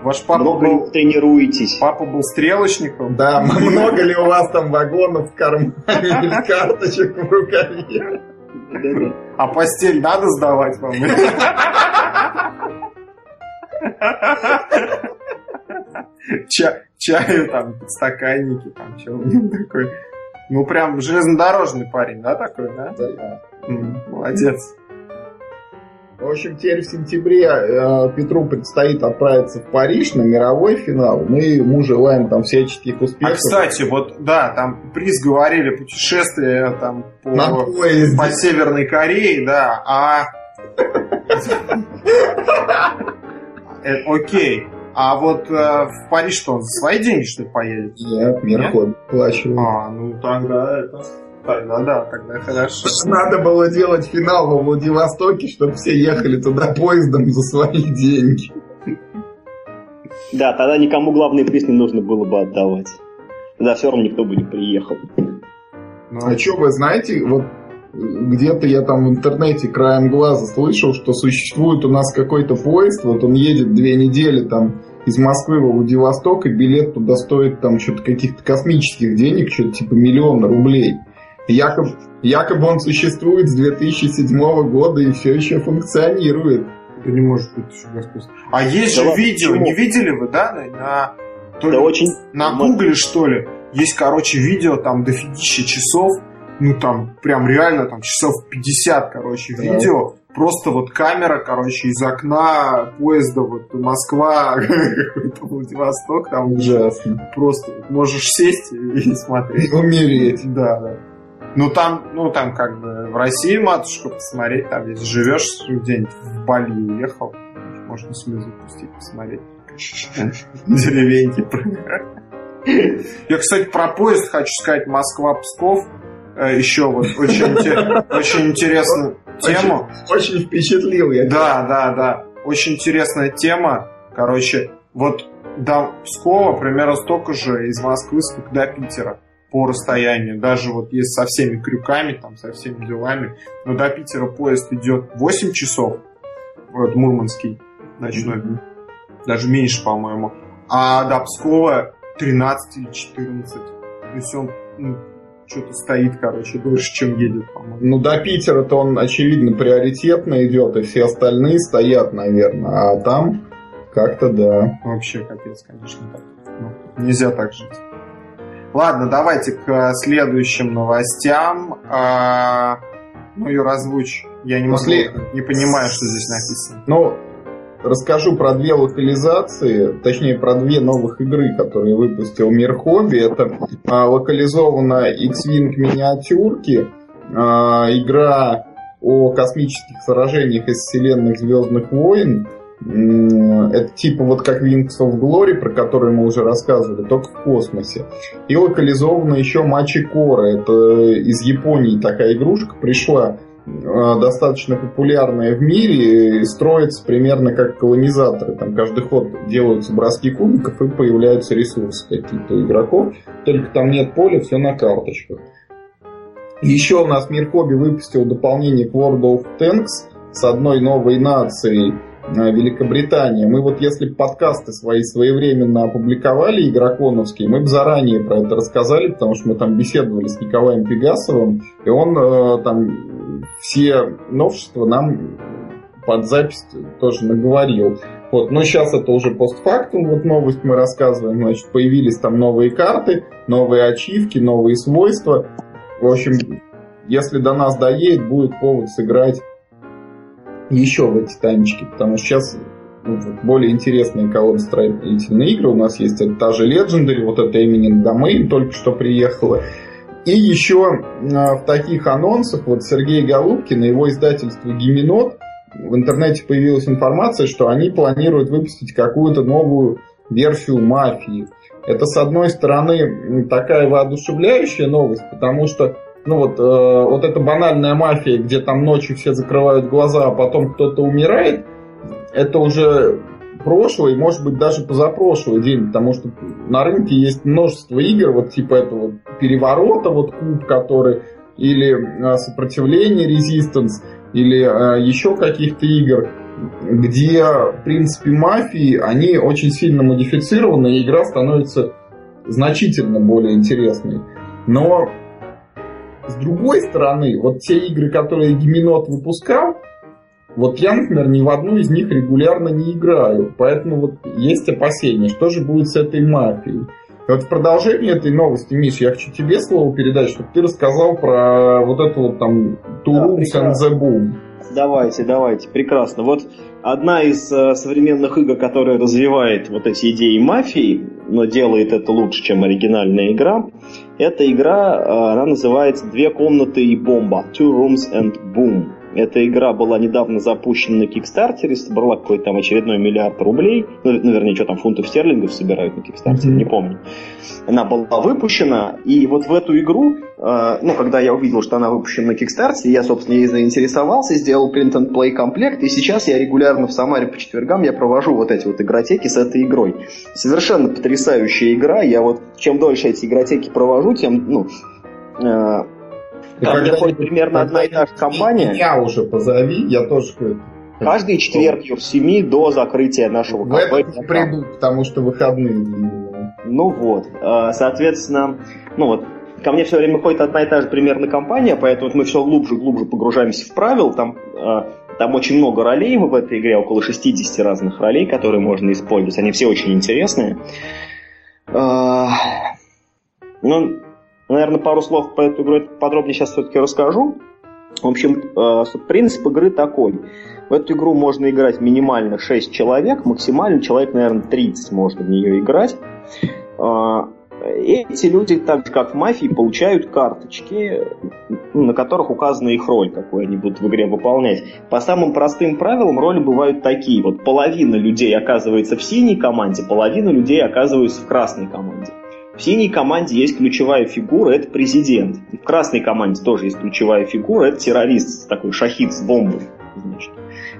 Ваш папа много был... тренируетесь. Папа был стрелочником? Да, много ли у вас там вагонов в кармане или карточек в рукаве? А постель надо сдавать вам? Ча чаю там, стаканники, там, что у него такой. Ну, прям железнодорожный парень, да, такой, да? Да. молодец. В общем, теперь в сентябре э, Петру предстоит отправиться в Париж на мировой финал. Мы ему желаем там всяческих успехов. А, кстати, вот, да, там приз говорили, путешествие там по, по Северной Корее, да, а Э, окей. А вот э, в Париж что, он за свои деньги, что ли, поедет? Нет, Мирхоби плачивает. А, ну тогда это... Тогда да, тогда хорошо. Надо было делать финал во Владивостоке, чтобы все ехали туда поездом за свои деньги. Да, тогда никому главный приз не нужно было бы отдавать. Тогда все равно никто бы не приехал. Ну, а что вы знаете, вот где-то я там в интернете краем глаза слышал, что существует у нас какой-то поезд, вот он едет две недели там из Москвы во Владивосток, и билет туда стоит там что-то каких-то космических денег, что-то типа миллиона рублей. Якобы, якобы он существует с 2007 года и все еще функционирует. Это не может быть еще Господь. А есть да же ладно, видео, почему? не видели вы, да? На, то да ли, очень... на Гугле, что ли? Есть, короче, видео, там дофигища часов, ну там прям реально там часов 50, короче, да. видео. Просто вот камера, короче, из окна поезда вот Москва, какой-то Владивосток, там ужасно. Просто можешь сесть и смотреть. Умереть. Да, да. Ну там, ну там как бы в России матушка посмотреть, там если живешь где-нибудь в Бали уехал, можно слезы пустить, посмотреть. Деревеньки. Я, кстати, про поезд хочу сказать Москва-Псков. Э, еще вот очень, очень интересную тему. Очень, впечатлил я. Да, да, да. Очень интересная тема. Короче, вот до Пскова примерно столько же из Москвы, сколько до Питера по расстоянию. Даже вот есть со всеми крюками, там, со всеми делами. Но до Питера поезд идет 8 часов. Вот Мурманский ночной. Mm-hmm. Даже меньше, по-моему. А до Пскова 13 или 14. То есть он ну, что-то стоит, короче, дольше, чем едет, по-моему. Ну, до Питера-то он, очевидно, приоритетно идет, и все остальные стоят, наверное. А там как-то да. Вообще капец, конечно, так. Ну, нельзя так жить. Ладно, давайте к следующим новостям. А, ну, ее разлучь. Я не, могу, После... не понимаю, что здесь написано. Ну, расскажу про две локализации, точнее про две новых игры, которые выпустил Мир Хобби. Это а, локализованная X-Wing миниатюрки, а, игра о космических сражениях из вселенных Звездных войн. Это типа вот как Wings of Glory, про который мы уже рассказывали, только в космосе. И локализована еще Мачи Кора. Это из Японии такая игрушка пришла Э, достаточно популярная в мире и строится примерно как колонизаторы. Там каждый ход делаются броски кубиков и появляются ресурсы какие-то игроков. Только там нет поля, все на карточках. Еще у нас Мир Хобби выпустил дополнение к World of Tanks с одной новой нацией э, Великобритания. Мы вот если подкасты свои своевременно опубликовали игроконовские, мы бы заранее про это рассказали, потому что мы там беседовали с Николаем Пегасовым, и он э, там все новшества нам под запись тоже наговорил. Вот, но сейчас это уже постфактум, вот новость мы рассказываем, значит, появились там новые карты, новые ачивки, новые свойства. В общем, если до нас доедет, будет повод сыграть еще в эти танчики, потому что сейчас ну, более интересные колодостроительные игры у нас есть. Это та же Legendary, вот это Eminent Domain только что приехала. И еще а, в таких анонсах, вот Сергей Голубкин и его издательство «Гименот», в интернете появилась информация, что они планируют выпустить какую-то новую версию «Мафии». Это, с одной стороны, такая воодушевляющая новость, потому что ну вот, э, вот эта банальная мафия, где там ночью все закрывают глаза, а потом кто-то умирает, это уже прошлый, может быть, даже позапрошлый день, потому что на рынке есть множество игр, вот типа этого переворота, вот куб, который, или а, сопротивление, резистанс, или а, еще каких-то игр, где, в принципе, мафии, они очень сильно модифицированы, и игра становится значительно более интересной. Но с другой стороны, вот те игры, которые Гименот выпускал, вот я, например, ни в одну из них регулярно не играю, поэтому вот есть опасения, что же будет с этой мафией. Вот в продолжении этой новости, Миш, я хочу тебе слово передать, чтобы ты рассказал про вот эту вот там Two да, Boom. Давайте, давайте, прекрасно. Вот одна из э, современных игр, которая развивает вот эти идеи мафии, но делает это лучше, чем оригинальная игра, эта игра, э, она называется «Две комнаты и бомба» Two Rooms and Boom. Эта игра была недавно запущена на Kickstarter, собрала какой-то там очередной миллиард рублей. Ну, ну вернее, что там, фунтов стерлингов собирают на Kickstarter, mm-hmm. не помню. Она была выпущена, и вот в эту игру, э, ну, когда я увидел, что она выпущена на Kickstarter, я, собственно, ей заинтересовался, сделал print and play комплект, и сейчас я регулярно в Самаре по четвергам я провожу вот эти вот игротеки с этой игрой. Совершенно потрясающая игра. Я вот чем дольше эти игротеки провожу, тем, ну, э, там приходит примерно одна и та же компания. Меня уже позови, я тоже... Каждый четверг в 7 до закрытия нашего кафе. В приду, потому что выходные. Ну вот, э, соответственно, ну вот, ко мне все время ходит одна и та же примерно компания, поэтому мы все глубже и глубже погружаемся в правила. Там, э, там очень много ролей в этой игре, около 60 разных ролей, которые можно использовать. Они все очень интересные. Э, ну, Наверное, пару слов по этой игре подробнее сейчас все-таки расскажу. В общем, э, принцип игры такой. В эту игру можно играть минимально 6 человек, максимально человек, наверное, 30 можно в нее играть. Э, эти люди, так же как в мафии, получают карточки, на которых указана их роль, какую они будут в игре выполнять. По самым простым правилам роли бывают такие. Вот половина людей оказывается в синей команде, половина людей оказывается в красной команде. В синей команде есть ключевая фигура, это президент. И в красной команде тоже есть ключевая фигура, это террорист, такой шахид с бомбой. Значит.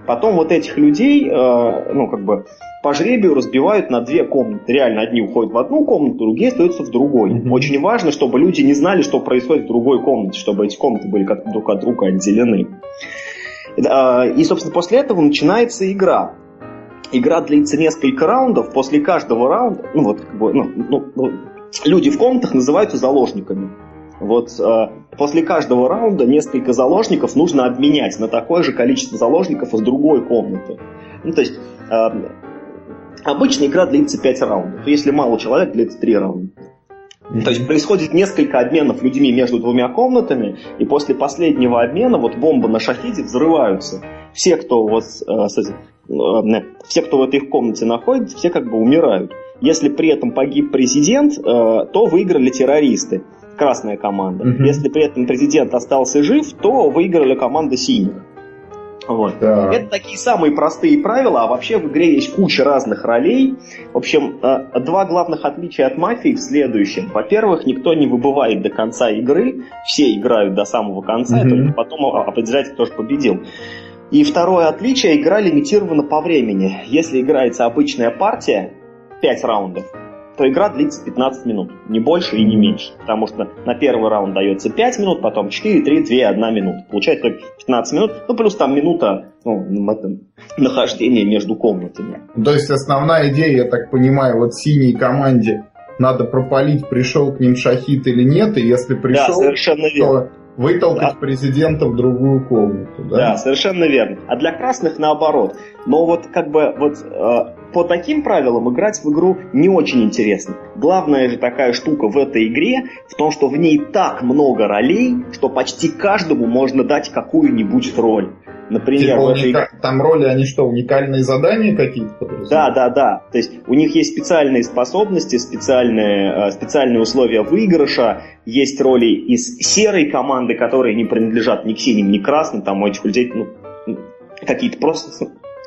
Потом вот этих людей, э, ну, как бы, по жребию разбивают на две комнаты. Реально, одни уходят в одну комнату, другие остаются в другой. Mm-hmm. Очень важно, чтобы люди не знали, что происходит в другой комнате, чтобы эти комнаты были как друг от друга отделены. И, собственно, после этого начинается игра. Игра длится несколько раундов. После каждого раунда, ну вот, как бы, ну, ну, ну люди в комнатах называются заложниками. Вот э, после каждого раунда несколько заложников нужно обменять на такое же количество заложников из другой комнаты. Ну, то есть э, обычно игра длится 5 раундов. Если мало человек, длится 3 раунда. Mm-hmm. То есть происходит несколько обменов людьми между двумя комнатами, и после последнего обмена вот бомбы на шахиде взрываются. Все, кто вот, э, э, все, кто в этой комнате находится, все как бы умирают. Если при этом погиб президент, э, то выиграли террористы, красная команда. Угу. Если при этом президент остался жив, то выиграли команда синих. Вот. Да. Это такие самые простые правила, а вообще в игре есть куча разных ролей. В общем, э, два главных отличия от мафии в следующем. Во-первых, никто не выбывает до конца игры, все играют до самого конца, mm-hmm. и только потом определяется, кто же победил. И второе отличие, игра лимитирована по времени. Если играется обычная партия, 5 раундов, то игра длится 15 минут, не больше и не меньше. Потому что на первый раунд дается 5 минут, потом 4, 3, 2, 1 минута. Получается только 15 минут, ну плюс там минута ну, нахождения между комнатами. То есть основная идея, я так понимаю, вот синей команде надо пропалить, пришел к ним шахид или нет, и если пришел, да, совершенно верно. то вытолкать да. президента в другую комнату. Да? да, совершенно верно. А для красных наоборот. Но вот как бы вот э, по таким правилам играть в игру не очень интересно. Главная же такая штука в этой игре в том, что в ней так много ролей, что почти каждому можно дать какую-нибудь роль. Например, типа уника... игре... там роли, они что, уникальные задания какие-то Да, да, да. То есть у них есть специальные способности, специальные, э, специальные условия выигрыша, есть роли из серой команды, которые не принадлежат ни к синим, ни к красным, там у этих людей ну, какие-то просто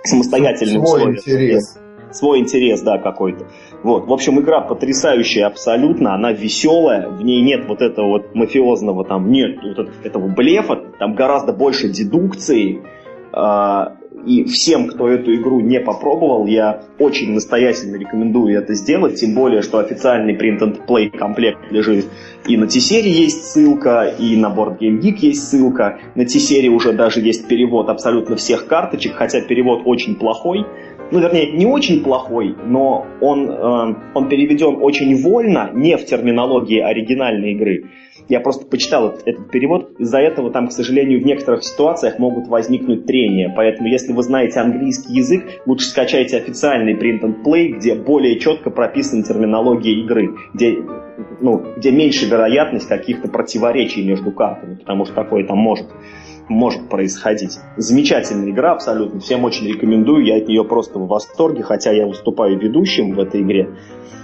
самостоятельные Свой условия. интерес свой интерес, да, какой-то. Вот, в общем, игра потрясающая абсолютно, она веселая, в ней нет вот этого вот мафиозного, там нет вот этого блефа, там гораздо больше дедукции, э, и всем, кто эту игру не попробовал, я очень настоятельно рекомендую это сделать, тем более, что официальный Print and Play комплект лежит и на T-серии есть ссылка, и на Board Game Geek есть ссылка. На T-серии уже даже есть перевод абсолютно всех карточек, хотя перевод очень плохой ну, вернее, не очень плохой, но он, э, он переведен очень вольно, не в терминологии оригинальной игры. Я просто почитал этот, этот перевод, из-за этого там, к сожалению, в некоторых ситуациях могут возникнуть трения. Поэтому, если вы знаете английский язык, лучше скачайте официальный print and play, где более четко прописана терминология игры, где, ну, где меньше вероятность каких-то противоречий между картами, потому что такое там может может происходить. Замечательная игра абсолютно, всем очень рекомендую, я от нее просто в восторге, хотя я выступаю ведущим в этой игре,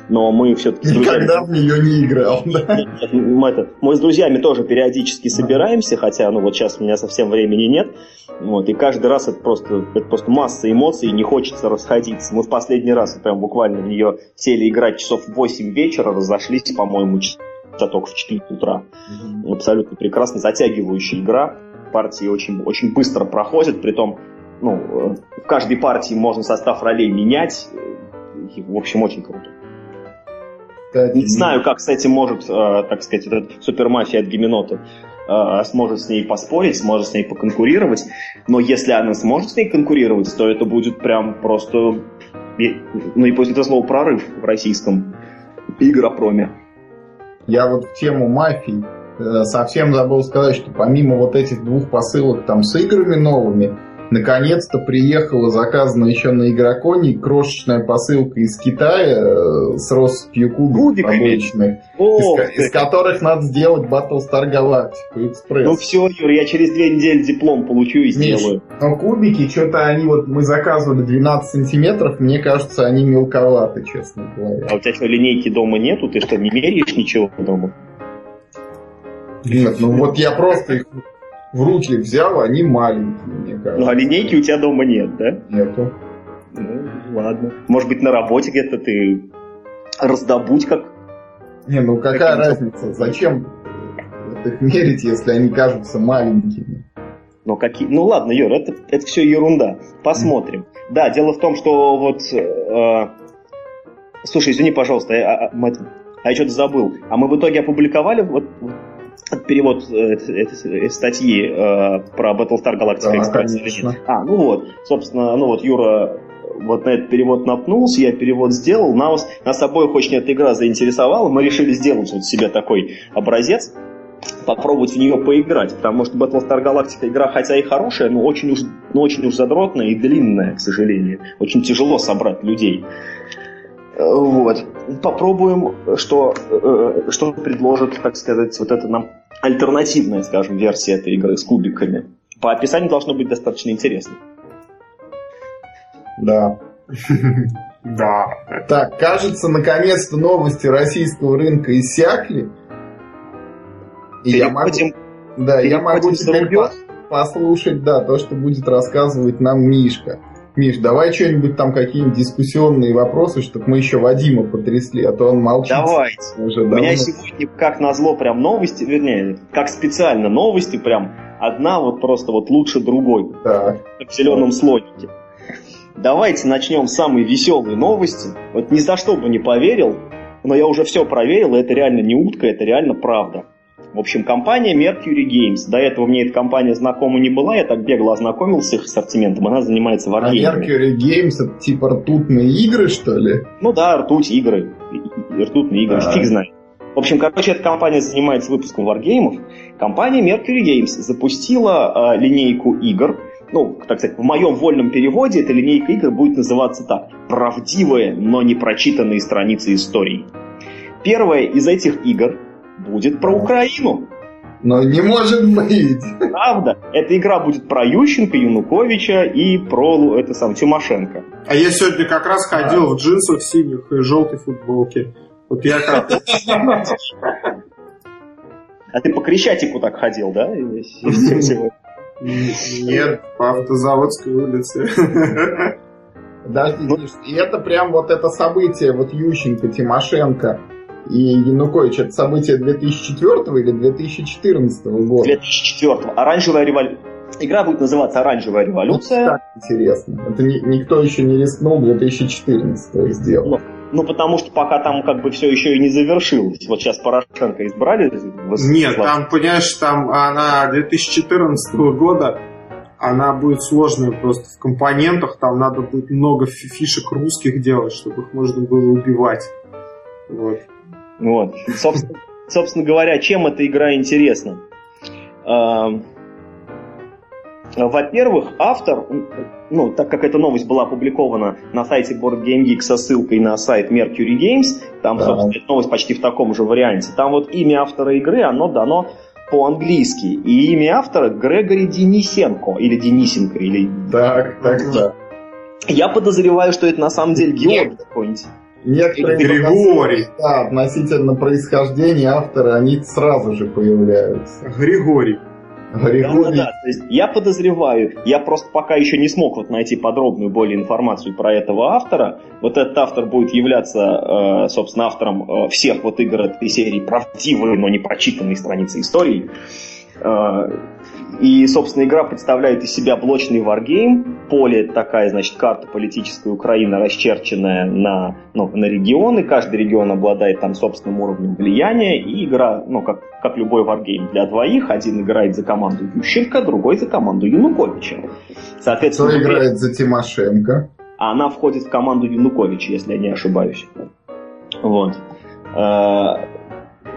но мы все-таки... Никогда в нее не играл, да? Нет, мы, это, мы с друзьями тоже периодически собираемся, хотя, ну вот сейчас у меня совсем времени нет, вот, и каждый раз это просто, это просто масса эмоций, не хочется расходиться. Мы в последний раз прям буквально в нее сели играть часов в 8 вечера, разошлись, по-моему, часок в 4 утра. Mm-hmm. Абсолютно прекрасно затягивающая игра. Партии очень, очень быстро проходят, при том ну, э, в каждой партии можно состав ролей менять. И, в общем, очень круто. Кстати, не знаю, как с этим может, э, так сказать, этот супермафия от Гименота э, сможет с ней поспорить, сможет с ней поконкурировать. Но если она сможет с ней конкурировать, то это будет прям просто, ну и после этого слова, прорыв в российском игропроме. Я вот в тему мафии совсем забыл сказать, что помимо вот этих двух посылок там с играми новыми, Наконец-то приехала заказана еще на Игроконе крошечная посылка из Китая э, с россыпью кубиков обычных, из, из которых надо сделать Battlestar Galactica Express. Ну все, Юр, я через две недели диплом получу и Миш, сделаю. Но кубики, что-то они вот, мы заказывали 12 сантиметров, мне кажется, они мелковаты, честно говоря. А у тебя что, линейки дома нету? Ты что, не меряешь ничего дома? Нет, ну вот я просто их в руки взял, они маленькие, мне кажется. Ну, а линейки у тебя дома нет, да? Нету. Ну, ладно. Может быть, на работе где-то ты раздобудь как... Не, ну какая разница? Зачем их мерить, если они кажутся маленькими? Ну, какие... ну ладно, Юр, это, это все ерунда. Посмотрим. Mm. Да, дело в том, что вот... Э, слушай, извини, пожалуйста, а, а, а я что-то забыл. А мы в итоге опубликовали вот, перевод этой статьи э, про Battlestar Galactica да, Express нет? А, ну вот, собственно, ну вот Юра вот на этот перевод напнулся, я перевод сделал, нас, нас обоих очень эта игра заинтересовала, мы решили сделать вот себе такой образец, попробовать в нее поиграть, потому что Battlestar Galactica игра, хотя и хорошая, но очень уж, но очень уж задротная и длинная, к сожалению. Очень тяжело собрать людей. Вот. Попробуем, что, э, что предложит, так сказать, вот это нам альтернативная, скажем, версия этой игры с кубиками. По описанию должно быть достаточно интересно. Да. Да. Так, кажется, наконец-то новости российского рынка иссякли. И я могу, да, я могу теперь послушать, да, то, что будет рассказывать нам Мишка. Миш, давай что-нибудь там, какие-нибудь дискуссионные вопросы, чтобы мы еще Вадима потрясли, а то он молчит. Давайте. Уже У меня сегодня, как назло, прям новости, вернее, как специально новости, прям одна вот просто вот лучше другой. Так. В зеленом слонике. Давайте начнем с самой веселой новости. Вот ни за что бы не поверил, но я уже все проверил, и это реально не утка, это реально правда. В общем, компания Mercury Games. До этого мне эта компания знакома не была, я так бегло ознакомился с их ассортиментом. Она занимается варгеймами. А Mercury Games это типа ртутные игры, что ли? Ну да, ртуть игры. Ртутные игры, а. фиг знает. В общем, короче, эта компания занимается выпуском варгеймов. Компания Mercury Games запустила э, линейку игр, ну, так сказать, в моем вольном переводе эта линейка игр будет называться так. Правдивые, но не прочитанные страницы истории. Первая из этих игр будет про Украину. Но не может быть. Правда. Эта игра будет про Ющенко, Януковича и про это сам Тимошенко. А я сегодня как раз ходил а. в джинсах синих и желтой футболке. Вот я как... А ты по Крещатику так ходил, да? Нет, по Автозаводской улице. Подожди, ну... и это прям вот это событие, вот Ющенко, Тимошенко, и Янукович это событие 2004 или 2014 года? 2004. Оранжевая революция. Игра будет называться «Оранжевая революция». Так интересно. Это ни, никто еще не рискнул 2014 сделать. Ну, ну, потому что пока там как бы все еще и не завершилось. Вот сейчас Порошенко избрали. Нет, там, понимаешь, там она 2014 года, она будет сложная просто в компонентах, там надо будет много фишек русских делать, чтобы их можно было убивать. Вот. Вот. Собственно, собственно говоря, чем эта игра интересна? Во-первых, автор, ну, так как эта новость была опубликована на сайте Board Game Geek со ссылкой на сайт Mercury Games, там, да. собственно, эта новость почти в таком же варианте. Там вот имя автора игры, оно дано по-английски. И имя автора Грегори Денисенко. Или Денисенко. Или... Так, так, так. Я подозреваю, что это на самом деле Георг какой-нибудь. Некоторые Григорий. Да, относительно происхождения автора, они сразу же появляются. Григорий. Григорий. Да, да, да. То есть я подозреваю, я просто пока еще не смог вот найти подробную более информацию про этого автора. Вот этот автор будет являться, э, собственно, автором э, всех вот игр этой серии правдивые, но не прочитанные страницы истории. Э, и, собственно, игра представляет из себя блочный варгейм. Поле такая, значит, карта политической Украины, расчерченная на, ну, на регионы. Каждый регион обладает там собственным уровнем влияния. И игра, ну, как, как любой варгейм для двоих. Один играет за команду Ющенко, другой за команду Януковича. Соответственно, Кто играет за Тимошенко? А она входит в команду Януковича, если я не ошибаюсь. Вот.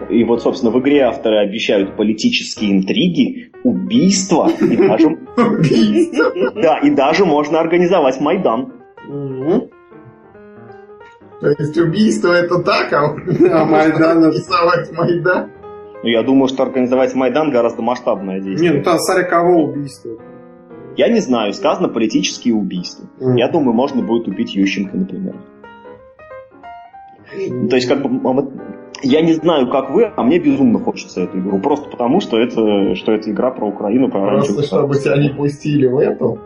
И вот, собственно, в игре авторы обещают политические интриги, убийства и даже... Да, и даже можно организовать Майдан. То есть убийство это так, а, а Майдан организовать Майдан? Ну, я думаю, что организовать Майдан гораздо масштабное действие. Не, ну там смотря кого убийство. Я не знаю, сказано политические убийства. Mm. Я думаю, можно будет убить Ющенко, например. Mm. То есть, как бы, я не знаю, как вы, а мне безумно хочется эту игру. Просто потому, что это, что это игра про Украину, про Просто чтобы тебя не пустили в эту.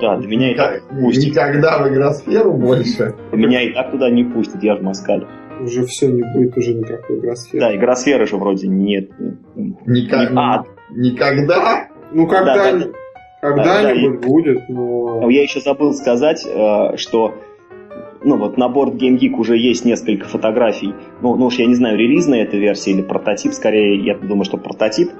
Да, до меня Никак, и так пустят. Никогда в игросферу больше. Меня и так туда не пустят, я же москаль. Уже все, не будет уже никакой игросферы. Да, игросферы же вроде нет. Никак... А, никогда? Ну, когда... Да, да, когда-нибудь да, будет, но... Я еще забыл сказать, э, что ну вот на борт Game Geek уже есть несколько фотографий. Ну, ну уж я не знаю, релизная эта версия или прототип, скорее, я думаю, что прототип.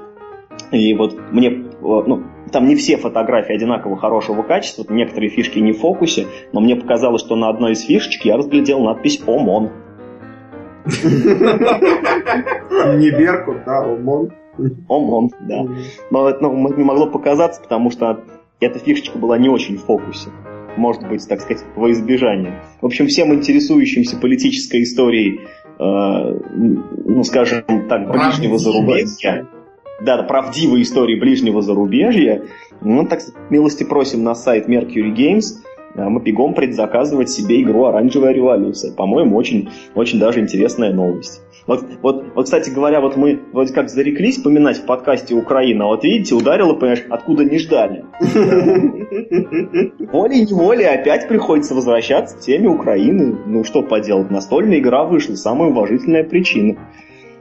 И вот мне, э, ну, там не все фотографии одинаково хорошего качества, некоторые фишки не в фокусе, но мне показалось, что на одной из фишечек я разглядел надпись «ОМОН». Не Беркут, да, ОМОН. ОМОН, да. Но это ну, не могло показаться, потому что эта фишечка была не очень в фокусе может быть, так сказать, во избежание. В общем, всем интересующимся политической историей, э, ну, скажем так, ближнего зарубежья, да, правдивой истории ближнего зарубежья, ну, так милости просим на сайт Mercury Games, мы бегом предзаказывать себе игру «Оранжевая революция». По-моему, очень, очень даже интересная новость. Вот, вот, вот, кстати говоря, вот мы вроде как зареклись поминать в подкасте Украина, вот видите, ударило, понимаешь, откуда не ждали. Волей-неволей опять приходится возвращаться к теме Украины. Ну, что поделать, настольная игра вышла, самая уважительная причина.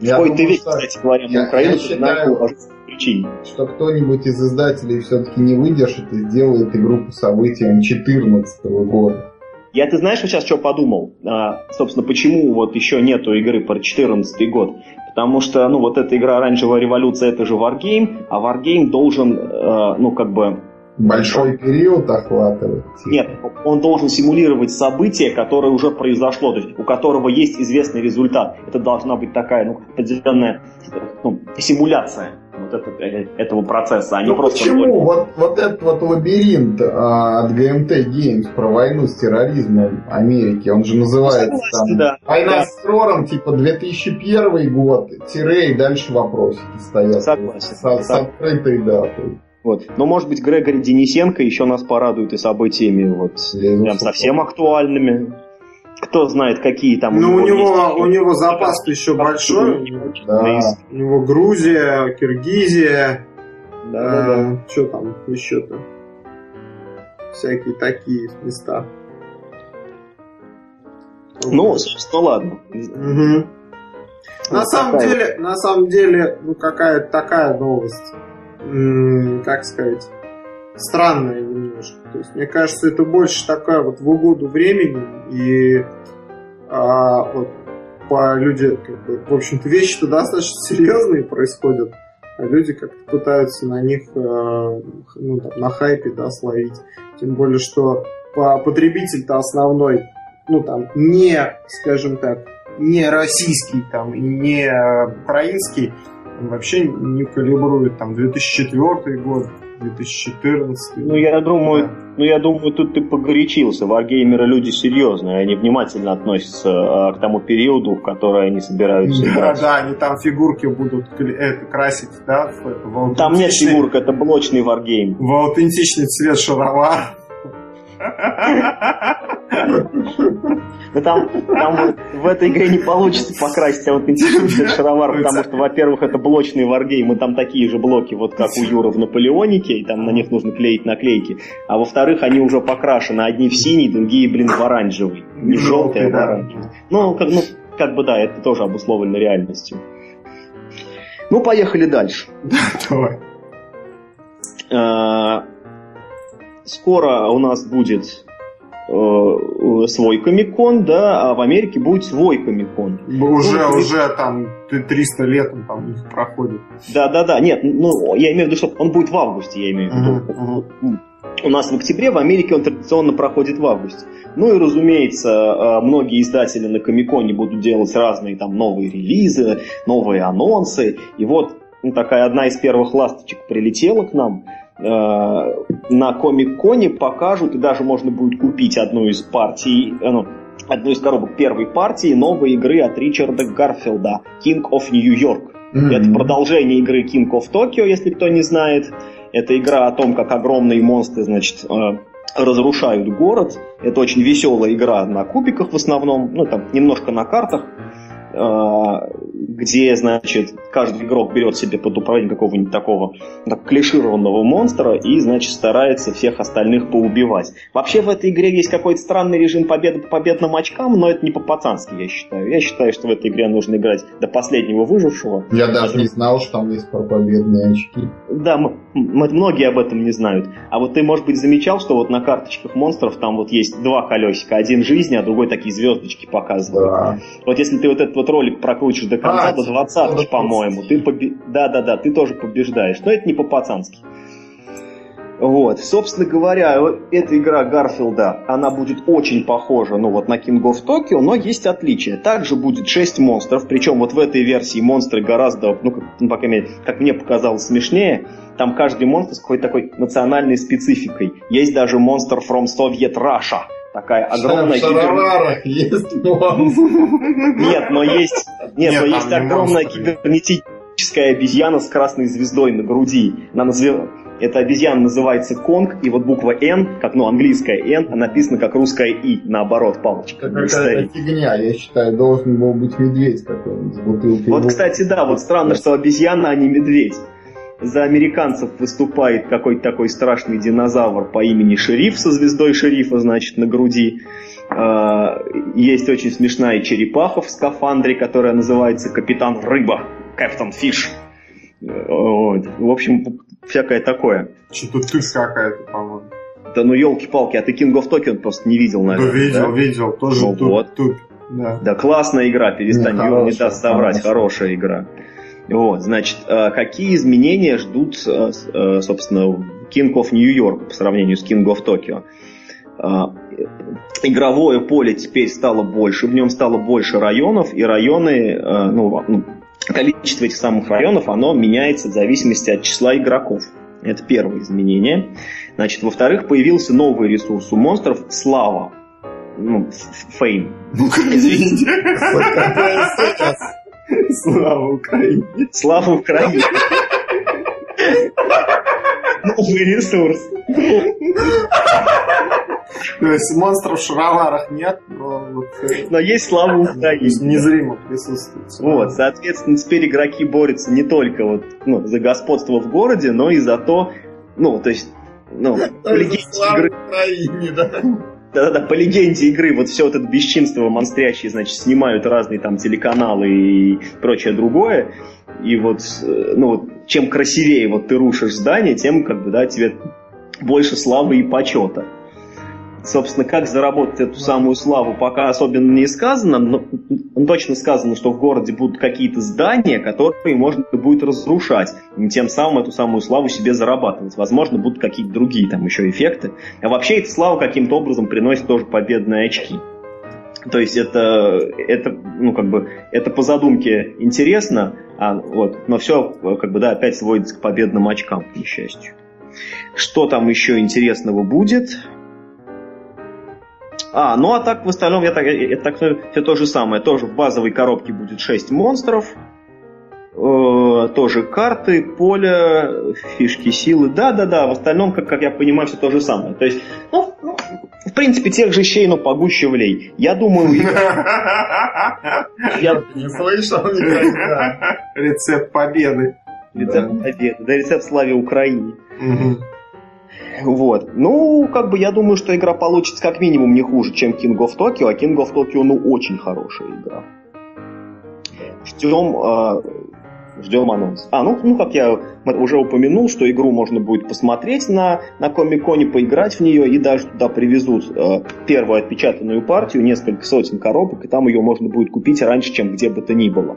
В какой-то век, кстати говоря, на Украину признают уважительной причине. Что кто-нибудь из издателей все-таки не выдержит и сделает игру по событиям 2014 года. Я, ты знаешь, сейчас что подумал? А, собственно, почему вот еще нету игры про 2014 год? Потому что, ну, вот эта игра «Оранжевая революция» — это же Wargame, а Wargame должен, э, ну, как бы... Большой период охватывать. Нет, он должен симулировать событие, которое уже произошло, то есть у которого есть известный результат. Это должна быть такая, ну, определенная ну, симуляция вот это, э, этого процесса, а не ну, просто... Почему? Ноль. Вот, вот этот вот лабиринт а, от GMT Games про войну с терроризмом Америки, он же называется Согласен, там... Да, Война да. с террором, типа 2001 год, тире и дальше вопросики стоят. Согласен. С, с открытой датой. Вот. Но, может быть, Грегори Денисенко еще нас порадует и событиями вот, прям совсем актуальными кто знает, какие там... Ну, у него, у него запас еще большой. Да. У него Грузия, Киргизия. Да, а, да, да. Что там еще-то? Всякие такие места. Ну, собственно, ладно. Угу. На самом деле, на самом деле, ну какая такая новость, м-м, как сказать, странная немножко. То есть, мне кажется, это больше такая вот в угоду времени и а, вот, по люди, как бы, в общем-то, вещи-то достаточно серьезные происходят, а люди как-то пытаются на них, э, ну, там, на хайпе, да, словить. Тем более, что потребитель-то основной, ну, там, не, скажем так, не российский, там, и не украинский, он вообще не калибрует, там, 2004 год, 2014. Ну, я думаю, да. ну, я думаю, тут ты погорячился. Варгеймеры люди серьезные, они внимательно относятся а, к тому периоду, в который они собираются да, играть. Да, они там фигурки будут это, красить, да? В, в там нет фигурок, это блочный варгейм. В аутентичный цвет шаровар. Ну там, там в этой игре не получится покрасить аутентичный шаровар, потому что, во-первых, это блочный варгейм, и там такие же блоки, вот как у Юры в Наполеонике, и там на них нужно клеить наклейки. А во-вторых, они уже покрашены, одни в синий, другие, блин, в оранжевый. Не желтый, а в оранжевый. Ну, как, ну, как бы да, это тоже обусловлено реальностью. Ну, поехали дальше. Давай. Скоро у нас будет э, свой комикон, да, а в Америке будет свой комикон. Уже, ну, уже там 300 лет он там проходит. Да, да, да, нет, ну, я имею в виду, что он будет в августе, я имею в виду. Uh-huh, uh-huh. У нас в октябре, в Америке он традиционно проходит в августе. Ну и, разумеется, э, многие издатели на Комиконе будут делать разные там новые релизы, новые анонсы. И вот ну, такая одна из первых ласточек прилетела к нам – на Комик-Коне покажут, и даже можно будет купить одну из партий, э, ну, одну из коробок первой партии новой игры от Ричарда Гарфилда King of New York. Mm-hmm. Это продолжение игры King of Tokyo, если кто не знает. Это игра о том, как огромные монстры, значит, э, разрушают город. Это очень веселая игра на кубиках в основном, ну там немножко на картах. А, где, значит, каждый игрок берет себе под управление какого-нибудь такого так, клишированного монстра и, значит, старается всех остальных поубивать. Вообще в этой игре есть какой-то странный режим победы по победным очкам, но это не по-пацански, я считаю. Я считаю, что в этой игре нужно играть до последнего выжившего. Я даже не знал, что там есть про победные очки. Да, мы, мы, многие об этом не знают. А вот ты, может быть, замечал, что вот на карточках монстров там вот есть два колесика. Один жизни, а другой такие звездочки показывают. Да. Вот если ты вот этот вот ролик прокрутишь до конца, а, до двадцатки, по-моему, ты поби... Да-да-да, ты тоже побеждаешь. Но это не по-пацански. Вот, собственно говоря, эта игра Гарфилда, она будет очень похожа, ну вот на King of Tokyo, но есть отличия. Также будет 6 монстров, причем вот в этой версии монстры гораздо, ну, как, ну, по крайней мере, как мне показалось, смешнее. Там каждый монстр с какой-то такой национальной спецификой. Есть даже монстр from Soviet Russia, такая огромная... Кибер... есть Нет, но есть... Нет, Нет но есть огромная кибернетическая обезьяна с красной звездой на груди. Она называется... Эта обезьяна называется Конг, и вот буква N, как ну английская N, написана как русская И, наоборот, палочка. Это какая-то фигня, я считаю, должен был быть медведь какой-нибудь с бутылкой. Вот, кстати, да, вот странно, что обезьяна, а не медведь. За американцев выступает какой-то такой страшный динозавр по имени Шериф со звездой шерифа, значит, на груди. А, есть очень смешная черепаха в скафандре, которая называется Капитан Рыба, Капитан Фиш. В общем, всякое такое. Что-то тыск какая-то, по-моему. Да ну елки-палки, а ты King of Tokyo просто не видел, наверное. Да видел, да? видел, тоже ну, тут, вот. тут. Да. да, классная игра, перестань, Юра не даст соврать, хорошая игра. Вот, значит, э, какие изменения ждут, э, э, собственно, King of New York по сравнению с King of Tokyo? Игровое поле теперь стало больше, в нем стало больше районов, и районы, ну, ну, количество этих самых районов, оно меняется в зависимости от числа игроков. Это первое изменение. Значит, во-вторых, появился новый ресурс у монстров – слава. Ну, фейм. Извините. Слава Украине. Слава Украине. Новый ресурс. То есть монстров в шароварах нет, но... Вот, э, но есть слава Украине. Незримо присутствует. Вот, соответственно, теперь игроки борются не только вот, ну, за господство в городе, но и за то, ну, то есть, ну, легенде игры... Украине, да? Да-да-да, по легенде игры вот все вот это бесчинство монстрящие, значит, снимают разные там телеканалы и прочее другое. И вот, э, ну вот, чем красивее вот ты рушишь здание, тем как бы, да, тебе больше славы и почета. Собственно, как заработать эту самую славу, пока особенно не сказано, но точно сказано, что в городе будут какие-то здания, которые можно будет разрушать, и тем самым эту самую славу себе зарабатывать. Возможно, будут какие-то другие там еще эффекты. А вообще эта слава каким-то образом приносит тоже победные очки. То есть это, это, ну, как бы, это по задумке интересно, а, вот, но все, как бы, да, опять сводится к победным очкам, к несчастью. Что там еще интересного будет? А, ну а так в остальном я так, это так, все то же самое. Тоже в базовой коробке будет 6 монстров. Э, тоже карты, поле, фишки, силы. Да-да-да, в остальном, как, как я понимаю, все то же самое. То есть, ну, ну в принципе, тех же щей, но погуще влей. Я думаю... Я не слышал никогда. Рецепт победы. Рецепт победы. Да, рецепт славе Украине. Вот. Ну, как бы я думаю, что игра получится как минимум не хуже, чем King of Tokyo, а King of Tokyo, ну, очень хорошая игра. Ждем, э, ждем анонс. А, ну, ну, как я уже упомянул, что игру можно будет посмотреть на, на Комик-Коне, поиграть в нее, и даже туда привезут э, первую отпечатанную партию, несколько сотен коробок, и там ее можно будет купить раньше, чем где бы то ни было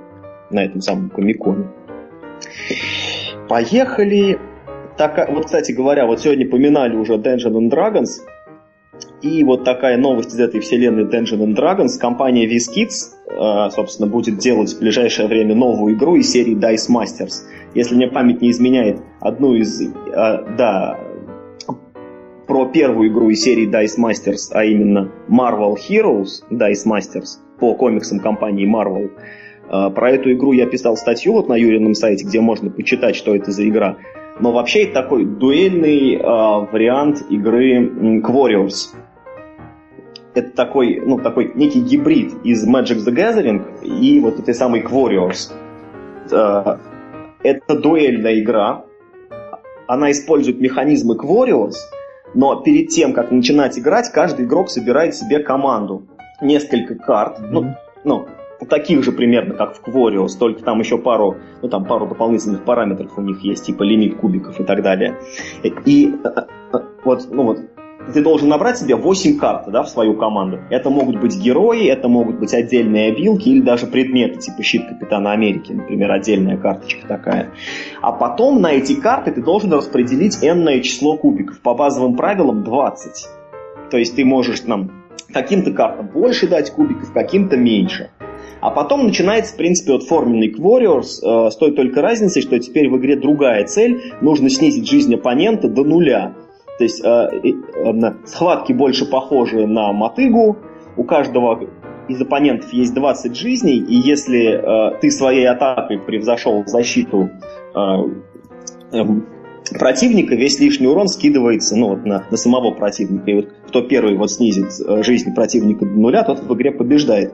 на этом самом Комик-Коне. Поехали так, вот, кстати говоря, вот сегодня поминали уже Dungeons and Dragons, и вот такая новость из этой вселенной Dungeons and Dragons. Компания WizKids, э, собственно, будет делать в ближайшее время новую игру из серии Dice Masters. Если мне память не изменяет, одну из... Э, да, про первую игру из серии Dice Masters, а именно Marvel Heroes Dice Masters по комиксам компании Marvel. Э, про эту игру я писал статью вот на Юрином сайте, где можно почитать, что это за игра. Но вообще это такой дуэльный э, вариант игры Warriors. Это такой, ну, такой некий гибрид из Magic the Gathering и вот этой самой Warriors. Э, это дуэльная игра. Она использует механизмы Warriors, но перед тем, как начинать играть, каждый игрок собирает себе команду. Несколько карт. Mm-hmm. Ну, ну, таких же примерно, как в Quorios, только там еще пару, ну там пару дополнительных параметров у них есть, типа лимит кубиков и так далее. И э, э, вот, ну вот, ты должен набрать себе 8 карт да, в свою команду. Это могут быть герои, это могут быть отдельные обилки или даже предметы, типа щит Капитана Америки, например, отдельная карточка такая. А потом на эти карты ты должен распределить энное число кубиков. По базовым правилам 20. То есть ты можешь нам каким-то картам больше дать кубиков, каким-то меньше. А потом начинается, в принципе, вот форменный Warriors э, с той только разницей, что теперь в игре другая цель, нужно снизить жизнь оппонента до нуля. То есть э, схватки больше похожи на мотыгу, у каждого из оппонентов есть 20 жизней, и если э, ты своей атакой превзошел защиту э, э, противника, весь лишний урон скидывается ну, вот на, на самого противника. И вот кто первый вот снизит жизнь противника до нуля, тот в игре побеждает.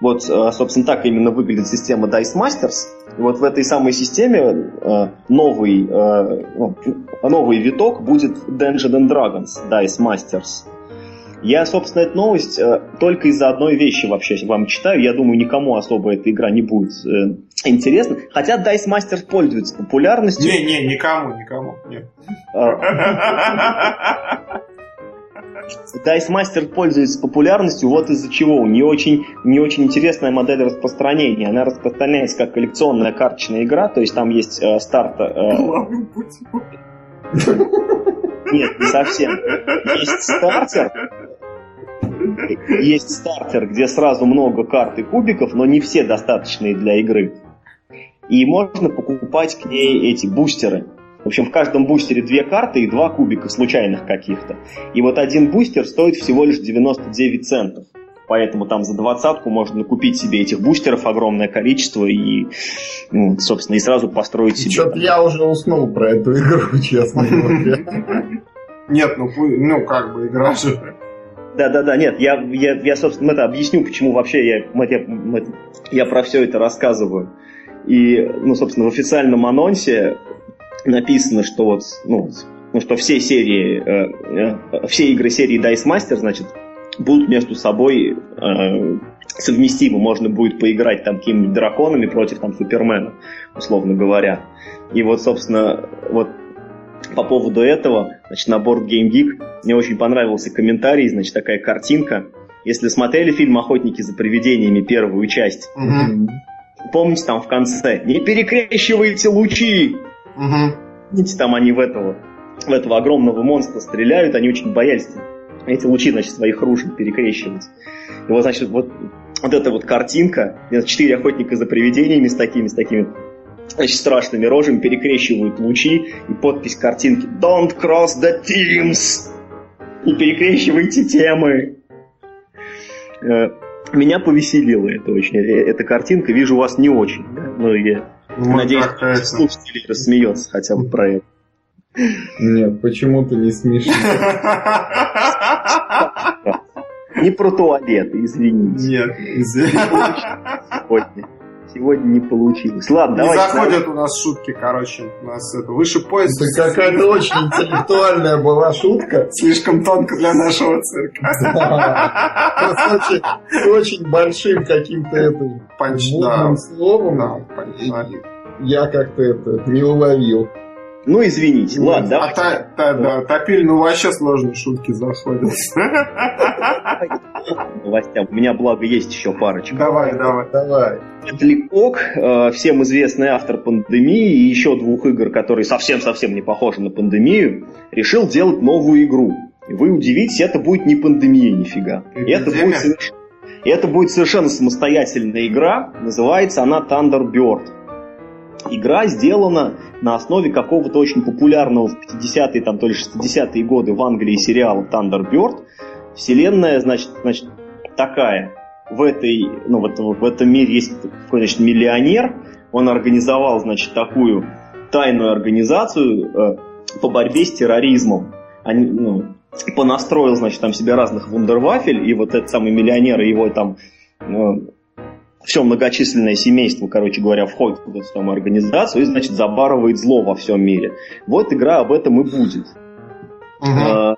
Вот, э, собственно, так именно выглядит система Dice Masters. И вот в этой самой системе э, новый, ну, новый виток будет Dungeons and Dragons Dice Masters. Я, собственно, эту новость э, только из-за одной вещи вообще вам читаю. Я думаю, никому особо эта игра не будет э, интересна. Хотя Dice Masters пользуется популярностью. Не, не, никому, никому. Нет. Dice Master пользуется популярностью вот из-за чего. У нее очень, не очень интересная модель распространения. Она распространяется как коллекционная карточная игра, то есть там есть э, старт... Э, нет, не совсем. Есть стартер, есть стартер, где сразу много карт и кубиков, но не все достаточные для игры. И можно покупать к ней эти бустеры. В общем, в каждом бустере две карты и два кубика случайных каких-то. И вот один бустер стоит всего лишь 99 центов. Поэтому там за двадцатку можно купить себе этих бустеров огромное количество и, ну, собственно, и сразу построить себе. Что-то я уже уснул про эту игру, честно говоря. Нет, ну, ну как бы игра же да, да, да, нет, я, я, я собственно, это объясню, почему вообще я, я, я про все это рассказываю. И, ну, собственно, в официальном анонсе написано, что вот, ну, ну что все серии, э, э, все игры серии Dice Master, значит, будут между собой э, совместимы. Можно будет поиграть там какими-нибудь драконами против там Супермена, условно говоря. И вот, собственно, вот по поводу этого, значит, на борт Game Geek мне очень понравился комментарий, значит, такая картинка. Если смотрели фильм «Охотники за привидениями» первую часть, угу. помните там в конце «Не перекрещивайте лучи!» Угу. Видите, там они в этого, в этого огромного монстра стреляют, они очень боялись эти лучи, значит, своих ружей перекрещивать. И вот, значит, вот, вот эта вот картинка, четыре охотника за привидениями с такими, с такими значит, страшными рожами перекрещивают лучи и подпись картинки «Don't cross the teams!» Не перекрещивайте темы. Э, меня повеселило это очень. Э, эта картинка, вижу, вас не очень. Да? Но я ну, надеюсь, слушатели рассмеется хотя бы про это. Нет, почему-то не смешно. Не про туалет, извините. Нет, извините. Сегодня не получилось. Ладно, не давайте. заходят у нас шутки, короче. У нас это выше пояса. Это какая-то очень интеллектуальная была шутка. Слишком тонко для нашего цирка. С очень большим каким-то этим словом. Я как-то это не уловил. Ну, извините, ладно, давай. А та, та, да, топиль, ну вообще сложные шутки заходят. Новостям. У меня, благо, есть еще парочка. Давай, давай, давай. Ликок, э, всем известный автор пандемии и еще двух игр, которые совсем-совсем не похожи на пандемию, решил делать новую игру. И вы удивитесь, это будет не пандемия нифига. Это будет, соверш... это будет совершенно самостоятельная игра. Называется она Thunderbird. Игра сделана на основе какого-то очень популярного в 50-е, там, то ли 60-е годы в Англии сериала Thunderbird. Вселенная, значит, значит такая. В, этой, ну, вот, в этом мире есть значит, миллионер. Он организовал, значит, такую тайную организацию э, по борьбе с терроризмом. Они, ну, понастроил, значит, там себе разных вундервафель, и вот этот самый миллионер и его там э, все многочисленное семейство, короче говоря, входит в эту самую организацию и, значит, забарывает зло во всем мире. Вот игра об этом и будет. Угу. А,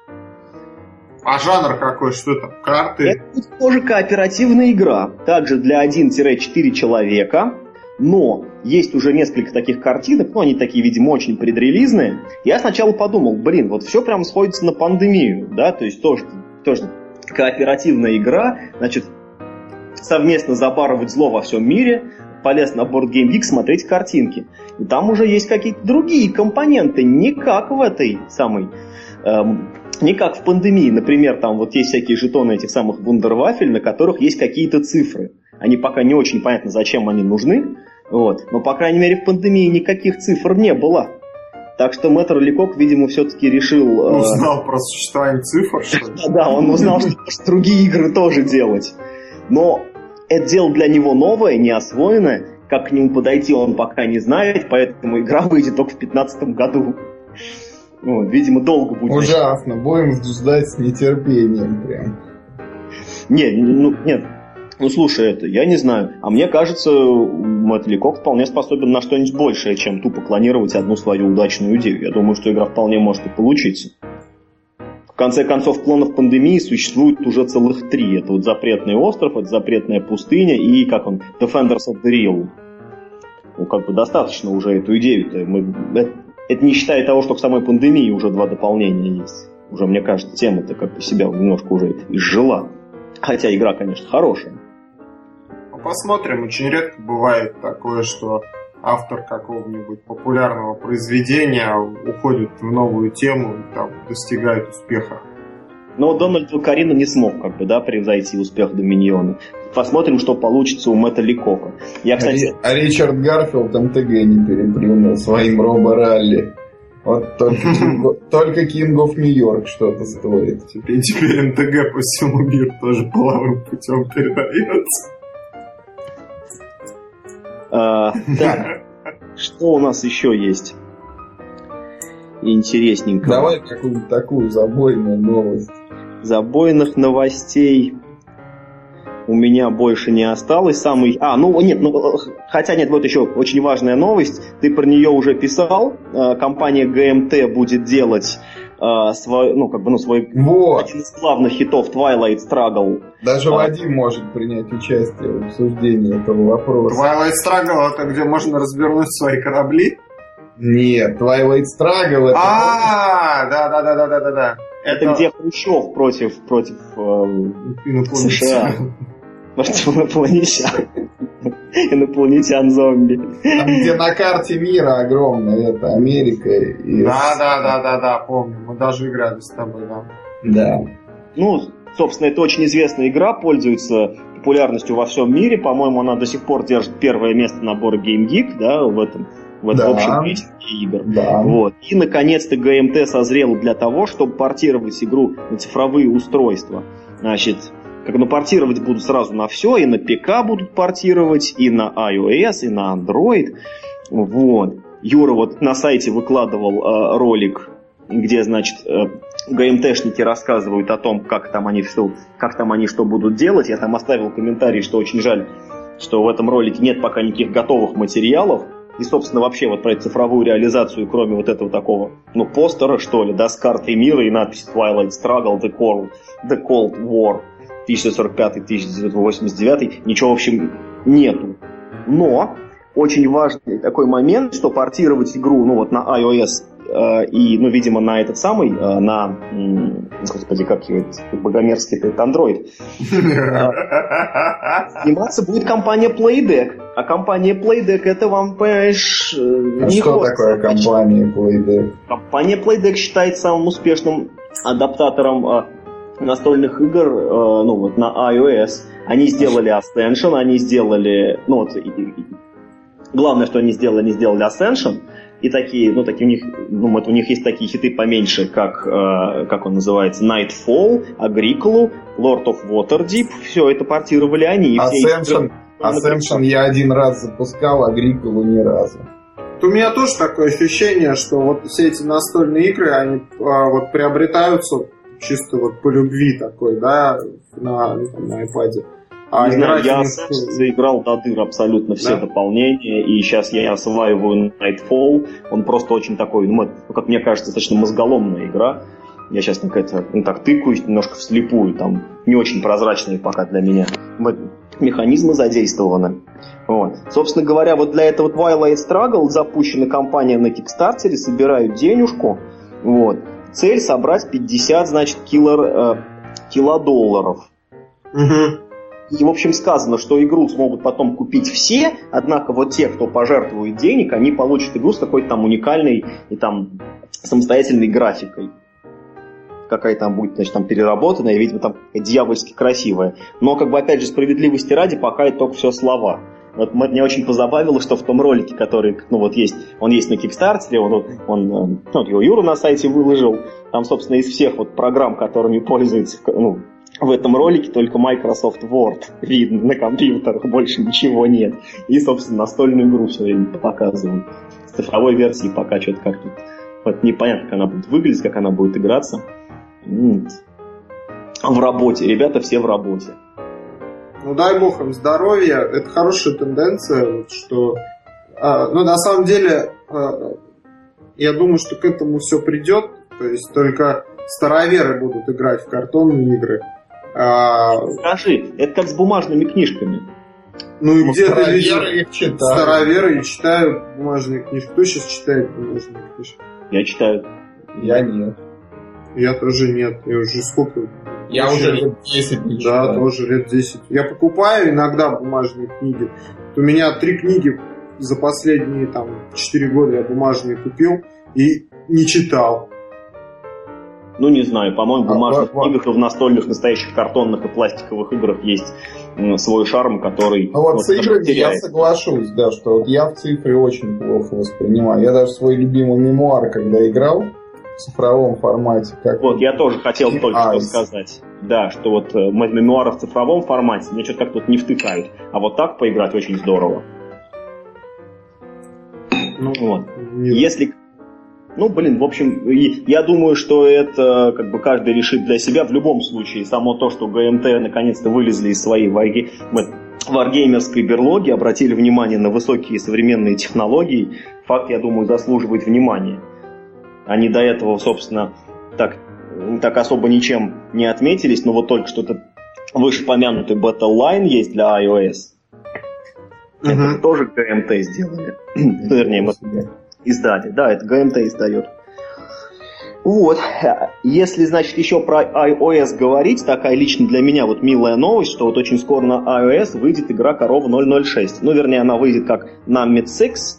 а жанр какой? Что это? Карты? Это тоже кооперативная игра. Также для 1-4 человека. Но есть уже несколько таких картинок, ну, они такие, видимо, очень предрелизные. Я сначала подумал, блин, вот все прям сходится на пандемию, да, то есть тоже, тоже кооперативная игра, значит, совместно забарывать зло во всем мире, полез на Board Game Geek смотреть картинки. И там уже есть какие-то другие компоненты, не как в этой самой... Эм, не как в пандемии. Например, там вот есть всякие жетоны этих самых вундервафель, на которых есть какие-то цифры. Они пока не очень понятно, зачем они нужны. Вот. Но, по крайней мере, в пандемии никаких цифр не было. Так что мэтр Ликок, видимо, все-таки решил... Э, узнал про существование цифр, что ли? Да, он узнал, что другие игры тоже делать. Но это дело для него новое, не освоенное. Как к нему подойти, он пока не знает, поэтому игра выйдет только в 2015 году. Вот, видимо, долго будет. Ужасно, будем ждать с нетерпением прям. Не, ну, нет, ну слушай, это, я не знаю. А мне кажется, Мэтт Ликок вполне способен на что-нибудь большее, чем тупо клонировать одну свою удачную идею. Я думаю, что игра вполне может и получиться. В конце концов, планов пандемии существует уже целых три. Это вот запретный остров, это запретная пустыня и, как он, Defenders of the Real. Ну, как бы достаточно уже эту идею-то. Мы, это, это не считая того, что в самой пандемии уже два дополнения есть. Уже, мне кажется, тема-то как бы себя немножко уже изжила. Хотя игра, конечно, хорошая. Ну, посмотрим. Очень редко бывает такое, что автор какого-нибудь популярного произведения уходит в новую тему и там достигает успеха. Но Дональд Карина не смог как бы, да, превзойти успех Доминиона. Посмотрим, что получится у Мэтта Ликока. Я, кстати... А Ричард Гарфилд МТГ не переплюнул своим робо-ралли. Вот только, только King of New York что-то стоит. Теперь, теперь МТГ по всему миру тоже половым путем передается. А, так, что у нас еще есть? Интересненько. Давай какую-нибудь такую забойную новость. Забойных новостей у меня больше не осталось. Самый... А, ну нет, ну, хотя нет, вот еще очень важная новость. Ты про нее уже писал. А, компания GMT будет делать э, свой, ну, как бы, ну, свой вот. один из главных хитов Twilight Struggle. Даже а. Вадим может принять участие в обсуждении этого вопроса. Twilight Struggle это где можно развернуть свои корабли? Нет, Twilight Struggle это... А, да, да, да, да, да, да, да. Это, где Хрущев против, против э, США. Может, инопланетян. Инопланетян-зомби. Там, где на карте мира огромная, это Америка. И... Да, да, да, да, да, помню. Мы даже играли с тобой, да. Да. Ну, собственно, это очень известная игра, пользуется популярностью во всем мире. По-моему, она до сих пор держит первое место набора Game Geek, да, в этом в, да. в общем рейтинге игр. Да. Вот. И, наконец-то, ГМТ созрел для того, чтобы портировать игру на цифровые устройства. Значит, как ну, портировать будут сразу на все, и на ПК будут портировать, и на iOS, и на Android. Вот. Юра вот на сайте выкладывал э, ролик, где, значит, э, ГМТшники рассказывают о том, как там они что, как там они что будут делать. Я там оставил комментарий, что очень жаль, что в этом ролике нет пока никаких готовых материалов. И, собственно, вообще вот про цифровую реализацию, кроме вот этого такого, ну, постера, что ли, да, с картой мира и надпись Twilight Struggle, The Cold, The Cold War 1945-1989, ничего, в общем, нету. Но очень важный такой момент, что портировать игру, ну, вот на iOS Э, и, ну, видимо, на этот самый, э, на, господи, как его, богомерзкий это Android, сниматься будет компания Playdeck. А компания Playdeck это вам, понимаешь, э, а не что такое компания Playdeck? Компания Playdeck считается самым успешным адаптатором настольных игр ну, вот, на iOS. Они сделали Ascension, они сделали... Ну, вот, главное, что они сделали, они сделали Ascension, и такие, ну, такие у них, ну, вот у них есть такие хиты поменьше, как, э, как он называется, Nightfall, Agricola, Lord of Waterdeep, все это портировали они. Ascension, Ascension я один раз запускал, Agricola ни разу. У меня тоже такое ощущение, что вот все эти настольные игры, они а, вот приобретаются чисто вот по любви такой, да, на, на iPad. А не знаю, я заиграл до дыр абсолютно все да? дополнения, и сейчас я осваиваю Nightfall. Он просто очень такой, ну, ну, как мне кажется, достаточно мозголомная игра. Я сейчас так это, ну, так тыкаюсь немножко вслепую, там не очень прозрачные пока для меня. Механизмы задействованы. Вот. Собственно говоря, вот для этого Twilight Struggle запущена компания на Kickstarter, собирают денежку. Вот. Цель собрать 50, значит, килор, э, килодолларов. Угу. И, в общем, сказано, что игру смогут потом купить все, однако вот те, кто пожертвует денег, они получат игру с какой-то там уникальной и там самостоятельной графикой какая там будет, значит, там переработанная, видимо, там дьявольски красивая. Но, как бы, опять же, справедливости ради, пока это только все слова. Вот меня очень позабавило, что в том ролике, который, ну вот есть, он есть на Кикстартере, он, он, ну, его Юра на сайте выложил, там, собственно, из всех вот программ, которыми пользуется, ну, в этом ролике только Microsoft Word видно на компьютерах, больше ничего нет. И, собственно, настольную игру все время показывают. С цифровой версии пока что-то как-то вот непонятно, как она будет выглядеть, как она будет играться. В работе, ребята все в работе. Ну дай бог им здоровья, это хорошая тенденция, что, а, ну на самом деле, а, я думаю, что к этому все придет, то есть только староверы будут играть в картонные игры, а... Скажи, это как с бумажными книжками. Ну и где ты видишь? Читают. Староверы читают бумажные книжки. Кто сейчас читает бумажные книжки? Я читаю. Я нет. Я тоже нет. Я уже сколько? Я уже лет 10 не читаю. Да, тоже лет 10. Я покупаю иногда бумажные книги. У меня три книги за последние там 4 года я бумажные купил и не читал. Ну, не знаю, по-моему, в а, бумажных а, книгах и в настольных, настоящих картонных и пластиковых играх есть свой шарм, который... А вот, вот с играми я соглашусь, да, что вот я в цифре очень плохо воспринимаю. Я даже свой любимый мемуар, когда играл, в цифровом формате. Как вот, я тоже хотел только что сказать. Да, что вот э, мемуары в цифровом формате мне что-то как-то не втыкают. А вот так поиграть очень здорово. Ну, вот. Если ну, блин, в общем, я думаю, что это как бы каждый решит для себя в любом случае. Само то, что ГМТ наконец-то вылезли из своей варги... варгеймерской берлоги, обратили внимание на высокие современные технологии, факт, я думаю, заслуживает внимания. Они до этого, собственно, так, так особо ничем не отметились, но вот только что-то вышепомянутый Battle Line есть для iOS. Uh-huh. Это тоже ГМТ сделали. Вернее, мы издали. Да, это ГМТ издает. Вот, если, значит, еще про iOS говорить, такая лично для меня вот милая новость, что вот очень скоро на iOS выйдет игра Корова 006. Ну, вернее, она выйдет как Numid 6,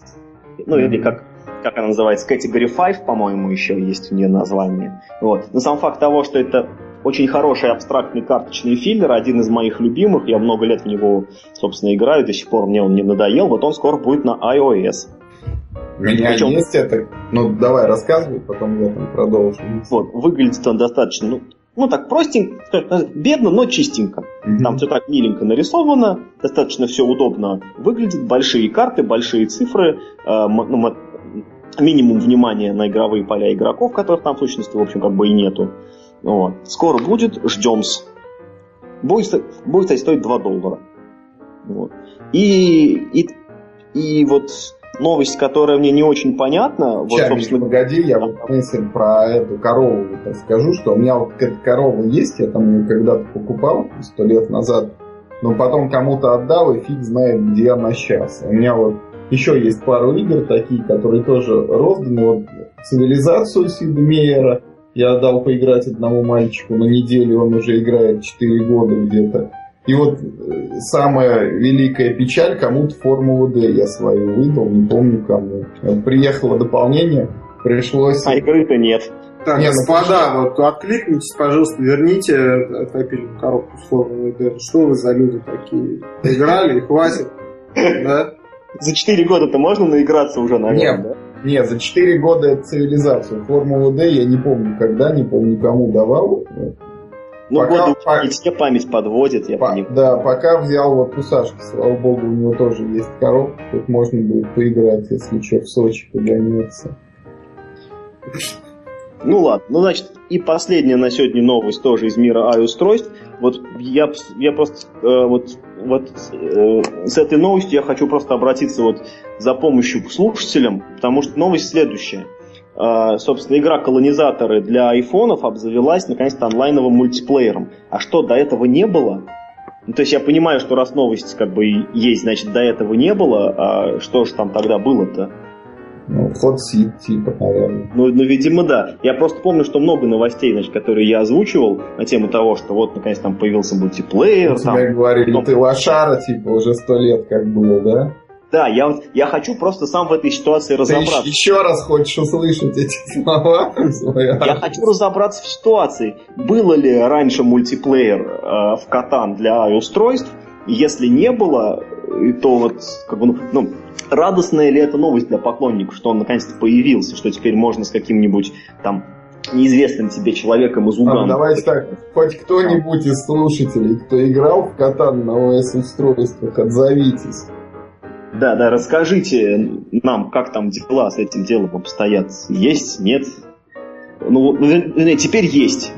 ну, или как, как она называется, Category 5, по-моему, еще есть у нее название. Вот. Но сам факт того, что это очень хороший абстрактный карточный филлер, один из моих любимых, я много лет в него, собственно, играю, до сих пор мне он не надоел, вот он скоро будет на iOS. У меня Причем... есть это. Ну, давай рассказывай, потом я там продолжу. Вот, выглядит он достаточно, ну, ну так простенько, бедно, но чистенько. Mm-hmm. Там все так миленько нарисовано, достаточно все удобно выглядит, большие карты, большие цифры, э, ну, минимум внимания на игровые поля игроков, которых там в сущности, в общем, как бы и нету. Вот. Скоро будет, ждем-с. Будет, будет, кстати, стоить 2 доллара. Вот. И, и, и вот новость, которая мне не очень понятна. Вот, собственно... погоди, я вот мысль про эту корову расскажу, что у меня вот эта корова есть, я там ее когда-то покупал сто лет назад, но потом кому-то отдал, и фиг знает, где она сейчас. У меня вот еще есть пару игр такие, которые тоже розданы. Вот цивилизацию Сида Мейера я отдал поиграть одному мальчику на неделю, он уже играет 4 года где-то. И вот э, самая великая печаль, кому-то Формулу D я свою выдал, не помню кому. Приехало дополнение, пришлось... А игры-то нет. Так, не, ну, господа, ну, вот откликнитесь, пожалуйста, верните отопительную коробку с Формулой D. Что вы за люди такие? Играли и хватит, да? За 4 года-то можно наиграться уже, наверное, нет, да? Нет, за 4 года это цивилизацию. Формулу D я не помню когда, не помню кому давал. Ну, пока, годы по... все память подводит, я по... понимаю. Да, пока взял вот у Сашки, слава богу, у него тоже есть коробка, тут можно будет поиграть, если что, в Сочи погоняться. Ну ладно, ну значит, и последняя на сегодня новость тоже из мира i-устройств. Вот я, я просто э, вот, вот э, с этой новостью я хочу просто обратиться вот за помощью к слушателям, потому что новость следующая. А, собственно, игра колонизаторы для айфонов обзавелась наконец-то онлайновым мультиплеером. А что, до этого не было? Ну, то есть я понимаю, что раз новость как бы есть, значит, до этого не было, а что же там тогда было-то? Ну, ход сид, типа, наверное. Ну, ну, видимо, да. Я просто помню, что много новостей, значит, которые я озвучивал на тему того, что вот, наконец, там появился мультиплеер. Тебе там, говорили, но... ты лошара, типа, уже сто лет как было, да? Да, я, я хочу просто сам в этой ситуации разобраться. Ты еще раз хочешь услышать эти слова? Я хочу разобраться в ситуации. Было ли раньше мультиплеер э, в Катан для устройств? Если не было, то вот как бы, ну, ну, радостная ли это новость для поклонников, что он наконец-то появился, что теперь можно с каким-нибудь там неизвестным тебе человеком из Уганда. А, давайте так, хоть кто-нибудь из слушателей, кто играл в Катан на ОС устройствах, отзовитесь. Да, да, расскажите нам, как там дела с этим делом обстоят. Есть, нет? Ну, ну теперь есть.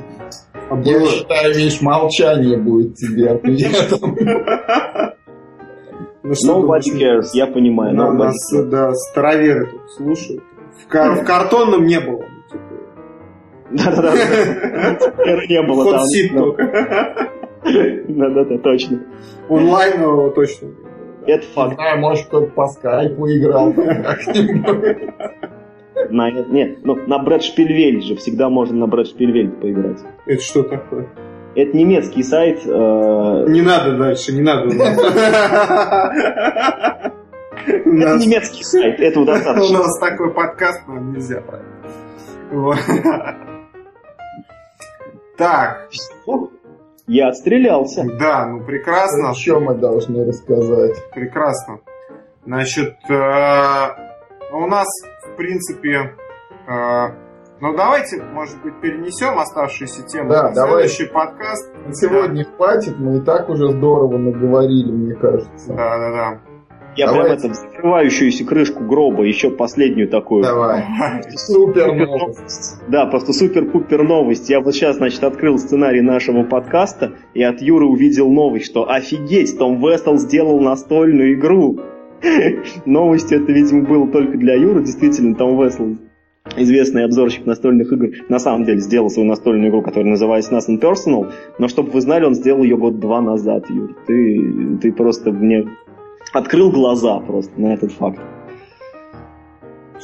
Я считаю, видишь, молчание будет тебе ответом. Ну, Nobody cares, я понимаю. На, нас, да, староверы тут слушают. В, кар- в картонном не было. Да-да-да. Не было там. Да-да-да, точно. Онлайнового точно. Это факт. Не знаю, может кто-то по скайпу играл На, нет, ну, на Брэд Шпильвель же всегда можно на Брэд Шпильвель поиграть. Это что такое? Это немецкий сайт. Э... Не надо дальше, не надо. Это немецкий сайт, этого достаточно. У нас такой подкаст, но нельзя Так. Я отстрелялся. Да, ну прекрасно. О чем мы должны рассказать? Прекрасно. Значит, э, у нас, в принципе, э, ну давайте, может быть, перенесем оставшиеся темы да, на следующий подкаст. Сегодня да. хватит, мы и так уже здорово наговорили, мне кажется. Да, да, да. Я Давайте. прям это закрывающуюся крышку гроба, еще последнюю такую. Давай. Супер новость. Да, просто супер-пупер новость. Я вот сейчас, значит, открыл сценарий нашего подкаста и от Юры увидел новость, что офигеть, Том Вестел сделал настольную игру. Новость это, видимо, было только для Юры. Действительно, Том Вестел известный обзорщик настольных игр, на самом деле сделал свою настольную игру, которая называется Nothing Personal, но чтобы вы знали, он сделал ее год-два назад, Юр. Ты, ты просто мне открыл глаза просто на этот факт.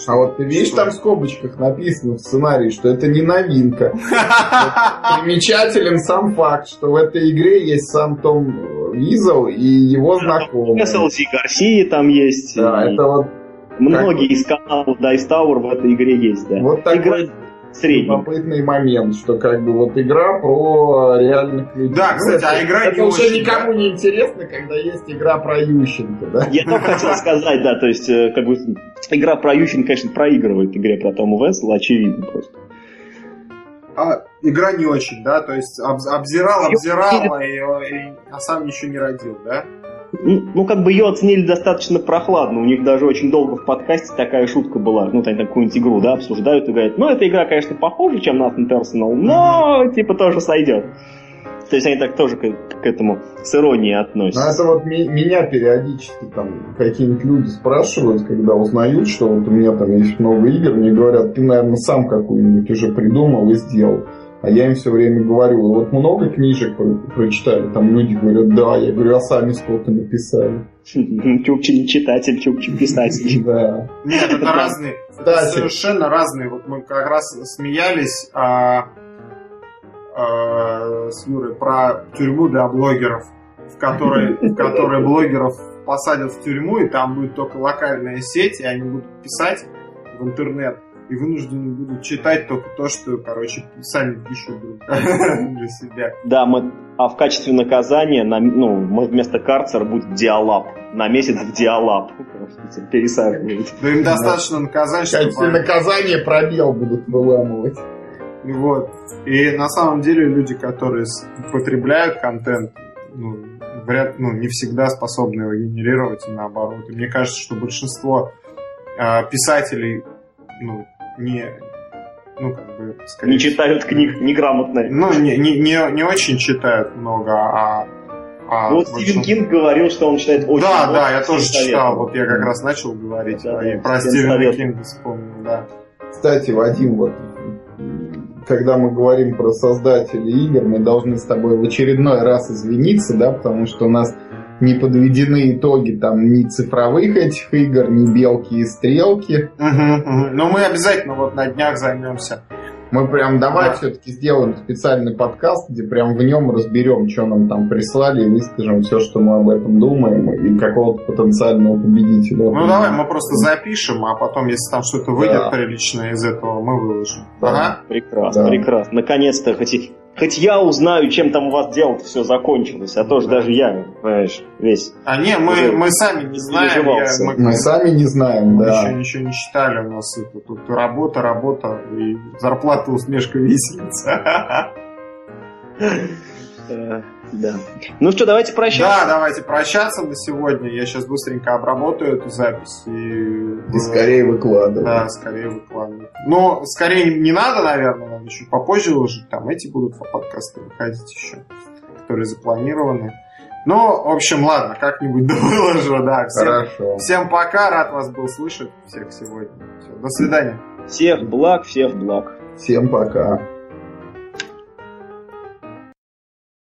А вот ты видишь, там в скобочках написано в сценарии, что это не новинка. Примечателен сам факт, что в этой игре есть сам Том Визел и его знакомый. SLC Гарсии там есть. Да, это вот... Многие из каналов Dice Tower в этой игре есть, да. Вот такой средний. любопытный момент, что как бы вот игра про реальных людей. Да, кстати, а игра это не уже очень, никому не интересно, когда есть игра про Ющенко, да? Я только хотел сказать, да, то есть, э, как бы, игра про Ющенко, конечно, проигрывает игре про Тома Весла, очевидно просто. А игра не очень, да? То есть обз- обзирал, обзирал, и, и- а сам ничего не родил, да? Ну, как бы ее оценили достаточно прохладно. У них даже очень долго в подкасте такая шутка была. Ну, там какую-нибудь игру, да, обсуждают и говорят, ну, эта игра, конечно, похуже, чем Nothing Personal, но, типа, тоже сойдет. То есть они так тоже к, к этому с иронией относятся. это вот ми- меня периодически там какие-нибудь люди спрашивают, когда узнают, что вот у меня там есть много игр, мне говорят, ты, наверное, сам какую-нибудь уже придумал и сделал. А я им все время говорю, вот много книжек про- прочитали, там люди говорят, да, я говорю, а сами сколько написали. Чукчи не читатель, Чукчи писатель. Да. Нет, это разные, совершенно разные. Вот мы как раз смеялись а, а, с Юрой про тюрьму для блогеров, в которой, в которой блогеров посадят в тюрьму, и там будет только локальная сеть, и они будут писать в интернет, и вынуждены будут читать только то, что, короче, сами пишут друг для себя. Да, мы, а в качестве наказания, на, ну, мы вместо карцера будет диалаб. На месяц в диалаб. Пересаживают. Да им достаточно наказать, в качестве чтобы... наказания пробел будут выламывать. Вот. И на самом деле люди, которые потребляют контент, ну, вряд, ну, не всегда способны его генерировать, и наоборот. И мне кажется, что большинство э, писателей, ну, не, ну, как бы, скорее Не читают книг неграмотно. Ну, не, не, не, не очень читают много, а... а Ну, вот Стивен большинство- Кинг говорил, что он читает очень Да, много, да, я всем тоже советую. читал. Вот я как раз начал говорить Да, и да, про Стивена советую. Кинга вспомнил, да. Кстати, Вадим, вот когда мы говорим про создателей игр, мы должны с тобой в очередной раз извиниться, да, потому что у нас не подведены итоги там ни цифровых этих игр, ни белки и стрелки. Мгм, мгм. Но мы обязательно вот на днях займемся. Мы прям давай Да. все-таки сделаем специальный подкаст, где прям в нем разберем, что нам там прислали, и выскажем все, что мы об этом думаем, и какого-то потенциального победителя. Ну давай мы просто запишем, а потом, если там что-то выйдет Да. приличное из этого, мы выложим. Да. Ага. Прекрасно, Да. прекрасно. Наконец-то, хоть, хоть я узнаю, чем там у вас дело все закончилось, а то же даже я, понимаешь, весь. А не, мы, мы сами не знаем. я- мы Мы сами не знаем, мы да. еще ничего не считали. У нас это, тут работа, работа и зарплата усмешка виселица. Э, Да. Ну что, давайте Да, прощаться. давайте прощаться на сегодня. Я сейчас быстренько обработаю эту запись и... И скорее выкладывай. Да, скорее выкладывать. Но скорее не надо, наверное, надо еще попозже выложить. Там эти будут подкасты выходить еще, которые запланированы. Ну, в общем, ладно, как-нибудь выложу, да. Всем, Хорошо. всем пока, рад вас был слышать всех сегодня. Всё, до свидания. Всех благ, всех благ. Всем пока.